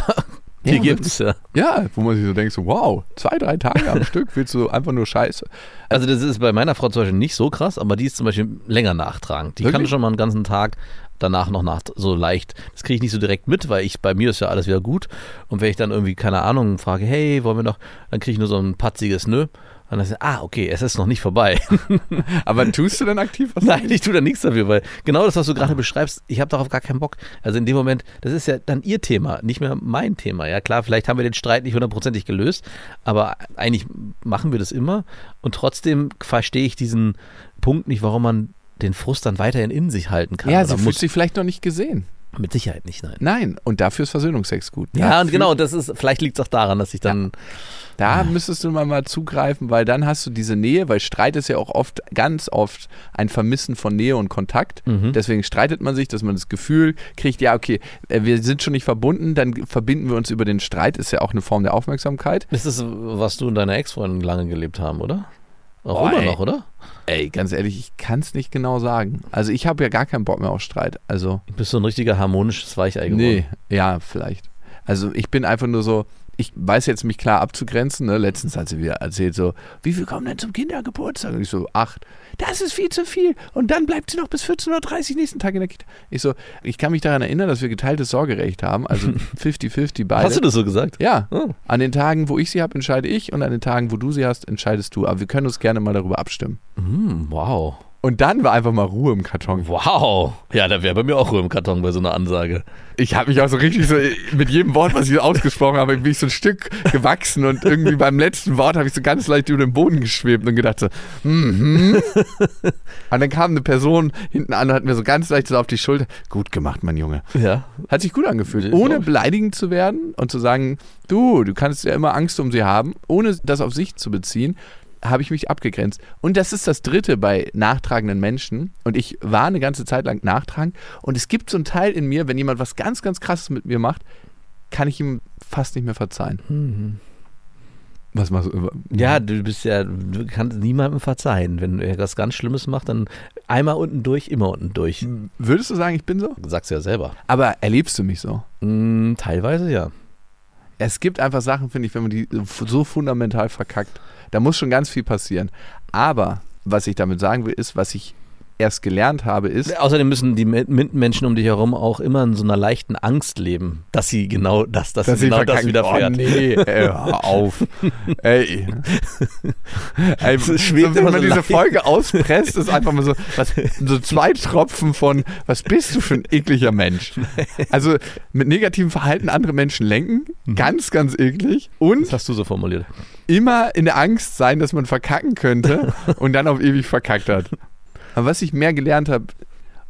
Speaker 4: Die
Speaker 3: Ja,
Speaker 4: gibt's, ja.
Speaker 3: Ja, wo man sich so denkt, so, wow, zwei, drei Tage am Stück willst du einfach nur Scheiße.
Speaker 4: Also das ist bei meiner Frau zum Beispiel nicht so krass, aber die ist zum Beispiel länger nachtragend. Die kann
Speaker 3: Wirklich?
Speaker 4: schon mal einen ganzen Tag danach noch nach so leicht. Das kriege ich nicht so direkt mit, weil ich bei mir ist ja alles wieder gut. Und wenn ich dann irgendwie, keine Ahnung, frage, hey, wollen wir noch, dann kriege ich nur so ein patziges Nö. Und dann ah, okay, es ist noch nicht vorbei.
Speaker 3: Aber tust du denn aktiv was?
Speaker 4: Nein, ich tue da nichts dafür, weil genau das, was du gerade beschreibst, ich habe darauf gar keinen Bock. Also in dem Moment, das ist ja dann ihr Thema, nicht mehr mein Thema. Ja klar, vielleicht haben wir den Streit nicht hundertprozentig gelöst, aber eigentlich machen wir das immer und trotzdem verstehe ich diesen Punkt nicht, warum man den Frust dann weiterhin in sich halten kann.
Speaker 3: Ja, sie fühlt sich vielleicht noch nicht gesehen.
Speaker 4: Mit Sicherheit nicht, nein.
Speaker 3: Nein, und dafür ist Versöhnungsex gut.
Speaker 4: Ja,
Speaker 3: Dafür-
Speaker 4: und genau, das ist, vielleicht liegt es auch daran, dass ich dann,
Speaker 3: Da müsstest du mal, mal zugreifen, weil dann hast du diese Nähe, weil Streit ist ja auch oft, ganz oft ein Vermissen von Nähe und Kontakt.
Speaker 4: Mhm.
Speaker 3: Deswegen streitet man sich, dass man das Gefühl kriegt, ja, okay, äh, wir sind schon nicht verbunden, dann verbinden wir uns über den Streit, ist ja auch eine Form der Aufmerksamkeit.
Speaker 4: ist das, was du und deine Ex-Freundin lange gelebt haben, oder? Auch
Speaker 3: Boah,
Speaker 4: immer
Speaker 3: ey.
Speaker 4: noch, oder?
Speaker 3: Ey, ganz ehrlich, ich kann es nicht genau sagen. Also ich habe ja gar keinen Bock mehr auf Streit. Also,
Speaker 4: Du bist so ein richtiger harmonisches Weichei geworden.
Speaker 3: nee, ja, vielleicht. Also ich bin einfach nur so, ich weiß jetzt mich klar abzugrenzen. Ne? Letztens hat sie wieder erzählt so, wie viel kommen denn zum Kindergeburtstag? Und ich so, acht. Das ist viel zu viel. Und dann bleibt sie noch bis 14.30 Uhr nächsten Tag in der Kita. Ich so, ich kann mich daran erinnern, dass wir geteiltes Sorgerecht haben. Also 50-50 beide.
Speaker 4: Hast du das so gesagt?
Speaker 3: Ja,
Speaker 4: Oh.
Speaker 3: an den Tagen, wo ich sie habe, entscheide ich und an den Tagen, wo du sie hast, entscheidest du. Aber wir können uns gerne mal darüber abstimmen.
Speaker 4: Hm, wow.
Speaker 3: Und dann war einfach mal Ruhe im Karton.
Speaker 4: Wow. Ja, da wäre bei mir auch Ruhe im Karton bei so einer Ansage.
Speaker 3: Ich habe mich auch so richtig so mit jedem Wort, was ich ausgesprochen habe, bin ich so ein Stück gewachsen und irgendwie beim letzten Wort habe ich so ganz leicht über den Boden geschwebt und gedacht so, mhm. Und dann kam eine Person hinten an und hat mir so ganz leicht so auf die Schulter, gut gemacht, mein Junge.
Speaker 4: Ja.
Speaker 3: Hat sich gut angefühlt, ohne beleidigend zu werden und zu sagen, du, du kannst ja immer Angst um sie haben, ohne das auf sich zu beziehen, habe ich mich abgegrenzt. Und das ist das Dritte bei nachtragenden Menschen. Und ich war eine ganze Zeit lang nachtragend. Und es gibt so einen Teil in mir, wenn jemand was ganz, ganz Krasses mit mir macht, kann ich ihm fast nicht mehr verzeihen. Was machst du?
Speaker 4: Ja, du bist ja, du kannst niemandem verzeihen. Wenn er was ganz Schlimmes macht, dann einmal unten durch, immer unten durch.
Speaker 3: Würdest du sagen, ich bin so?
Speaker 4: Du sagst ja selber.
Speaker 3: Aber erlebst du mich so?
Speaker 4: Hm, teilweise ja.
Speaker 3: Es gibt einfach Sachen, finde ich, wenn man die so fundamental verkackt, da muss schon ganz viel passieren. Aber was ich damit sagen will, ist, was ich erst gelernt habe, ist,
Speaker 4: Außerdem müssen die Me- Mitmenschen um dich herum auch immer in so einer leichten Angst leben, dass sie genau das, dass,
Speaker 3: dass
Speaker 4: sie genau das widerfährt.
Speaker 3: Oh nee, ey, hör auf. ey. ey so, wenn man
Speaker 4: so
Speaker 3: diese
Speaker 4: leicht.
Speaker 3: Folge auspresst, ist einfach mal so, was, so zwei Tropfen von, was bist du für ein ekliger Mensch? Also mit negativem Verhalten andere Menschen lenken, ganz, ganz eklig. Und
Speaker 4: Das hast du so formuliert.
Speaker 3: Immer in der Angst sein, dass man verkacken könnte und dann auf ewig verkackt hat. Aber was ich mehr gelernt habe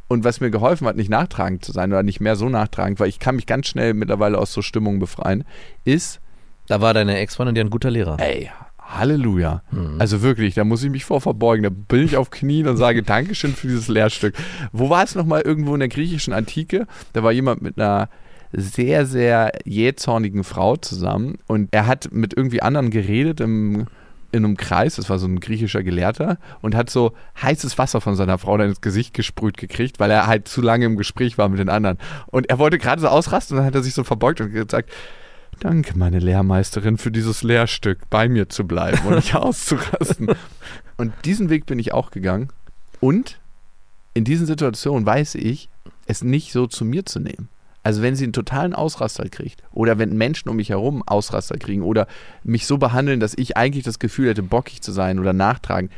Speaker 3: und was mir geholfen hat, nicht nachtragend zu sein oder nicht mehr so nachtragend, weil ich kann mich ganz schnell mittlerweile aus so Stimmungen befreien, ist,
Speaker 4: Da war deine Ex-Freundin ja ein guter Lehrer.
Speaker 3: ey, Halleluja. Also wirklich, da muss ich mich vor verbeugen. Da bin ich auf Knien und sage Dankeschön für dieses Lehrstück. Wo war es nochmal irgendwo in der griechischen Antike? Da war jemand mit einer sehr, sehr jähzornigen Frau zusammen und er hat mit irgendwie anderen geredet im, in einem Kreis, das war so ein griechischer Gelehrter, und hat so heißes Wasser von seiner Frau dann ins Gesicht gesprüht gekriegt, weil er halt zu lange im Gespräch war mit den anderen. Und er wollte gerade so ausrasten und dann hat er sich so verbeugt und gesagt, Danke, meine Lehrmeisterin, für dieses Lehrstück, bei mir zu bleiben und nicht auszurasten. Und diesen Weg bin ich auch gegangen. Und in diesen Situationen weiß ich, es nicht so zu mir zu nehmen. Also wenn sie einen totalen Ausraster kriegt oder wenn Menschen um mich herum Ausraster kriegen oder mich so behandeln, dass ich eigentlich das Gefühl hätte, bockig zu sein oder nachtragen,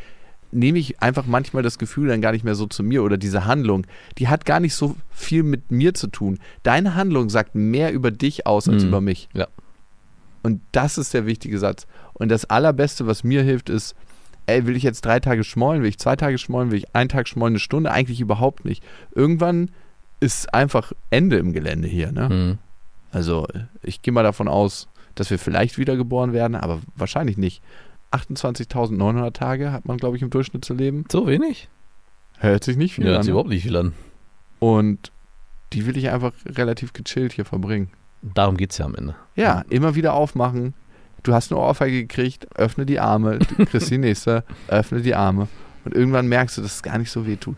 Speaker 3: nehme ich einfach manchmal das Gefühl dann gar nicht mehr so zu mir oder diese Handlung, die hat gar nicht so viel mit mir zu tun. Deine Handlung sagt mehr über dich aus als
Speaker 4: Mhm.
Speaker 3: über mich.
Speaker 4: Ja.
Speaker 3: Und das ist der wichtige Satz. Und das Allerbeste, was mir hilft, ist, ey, will ich jetzt drei Tage schmollen, will ich zwei Tage schmollen, will ich einen Tag schmollen, eine Stunde? Eigentlich überhaupt nicht. Irgendwann ist einfach Ende im Gelände hier. Ne?
Speaker 4: Mhm.
Speaker 3: Also ich gehe mal davon aus, dass wir vielleicht wiedergeboren werden, aber wahrscheinlich nicht. 28.900 Tage hat man, glaube ich, im Durchschnitt zu leben.
Speaker 4: So wenig?
Speaker 3: Hört sich nicht viel
Speaker 4: Ja,
Speaker 3: an.
Speaker 4: hört sich
Speaker 3: ne?
Speaker 4: überhaupt nicht viel an.
Speaker 3: Und die will ich einfach relativ gechillt hier verbringen.
Speaker 4: Darum geht es ja am Ende.
Speaker 3: Ja, immer wieder aufmachen. Du hast eine Ohrfeige gekriegt, öffne die Arme, du kriegst die nächste, öffne die Arme. Und irgendwann merkst du, dass es gar nicht so weh tut.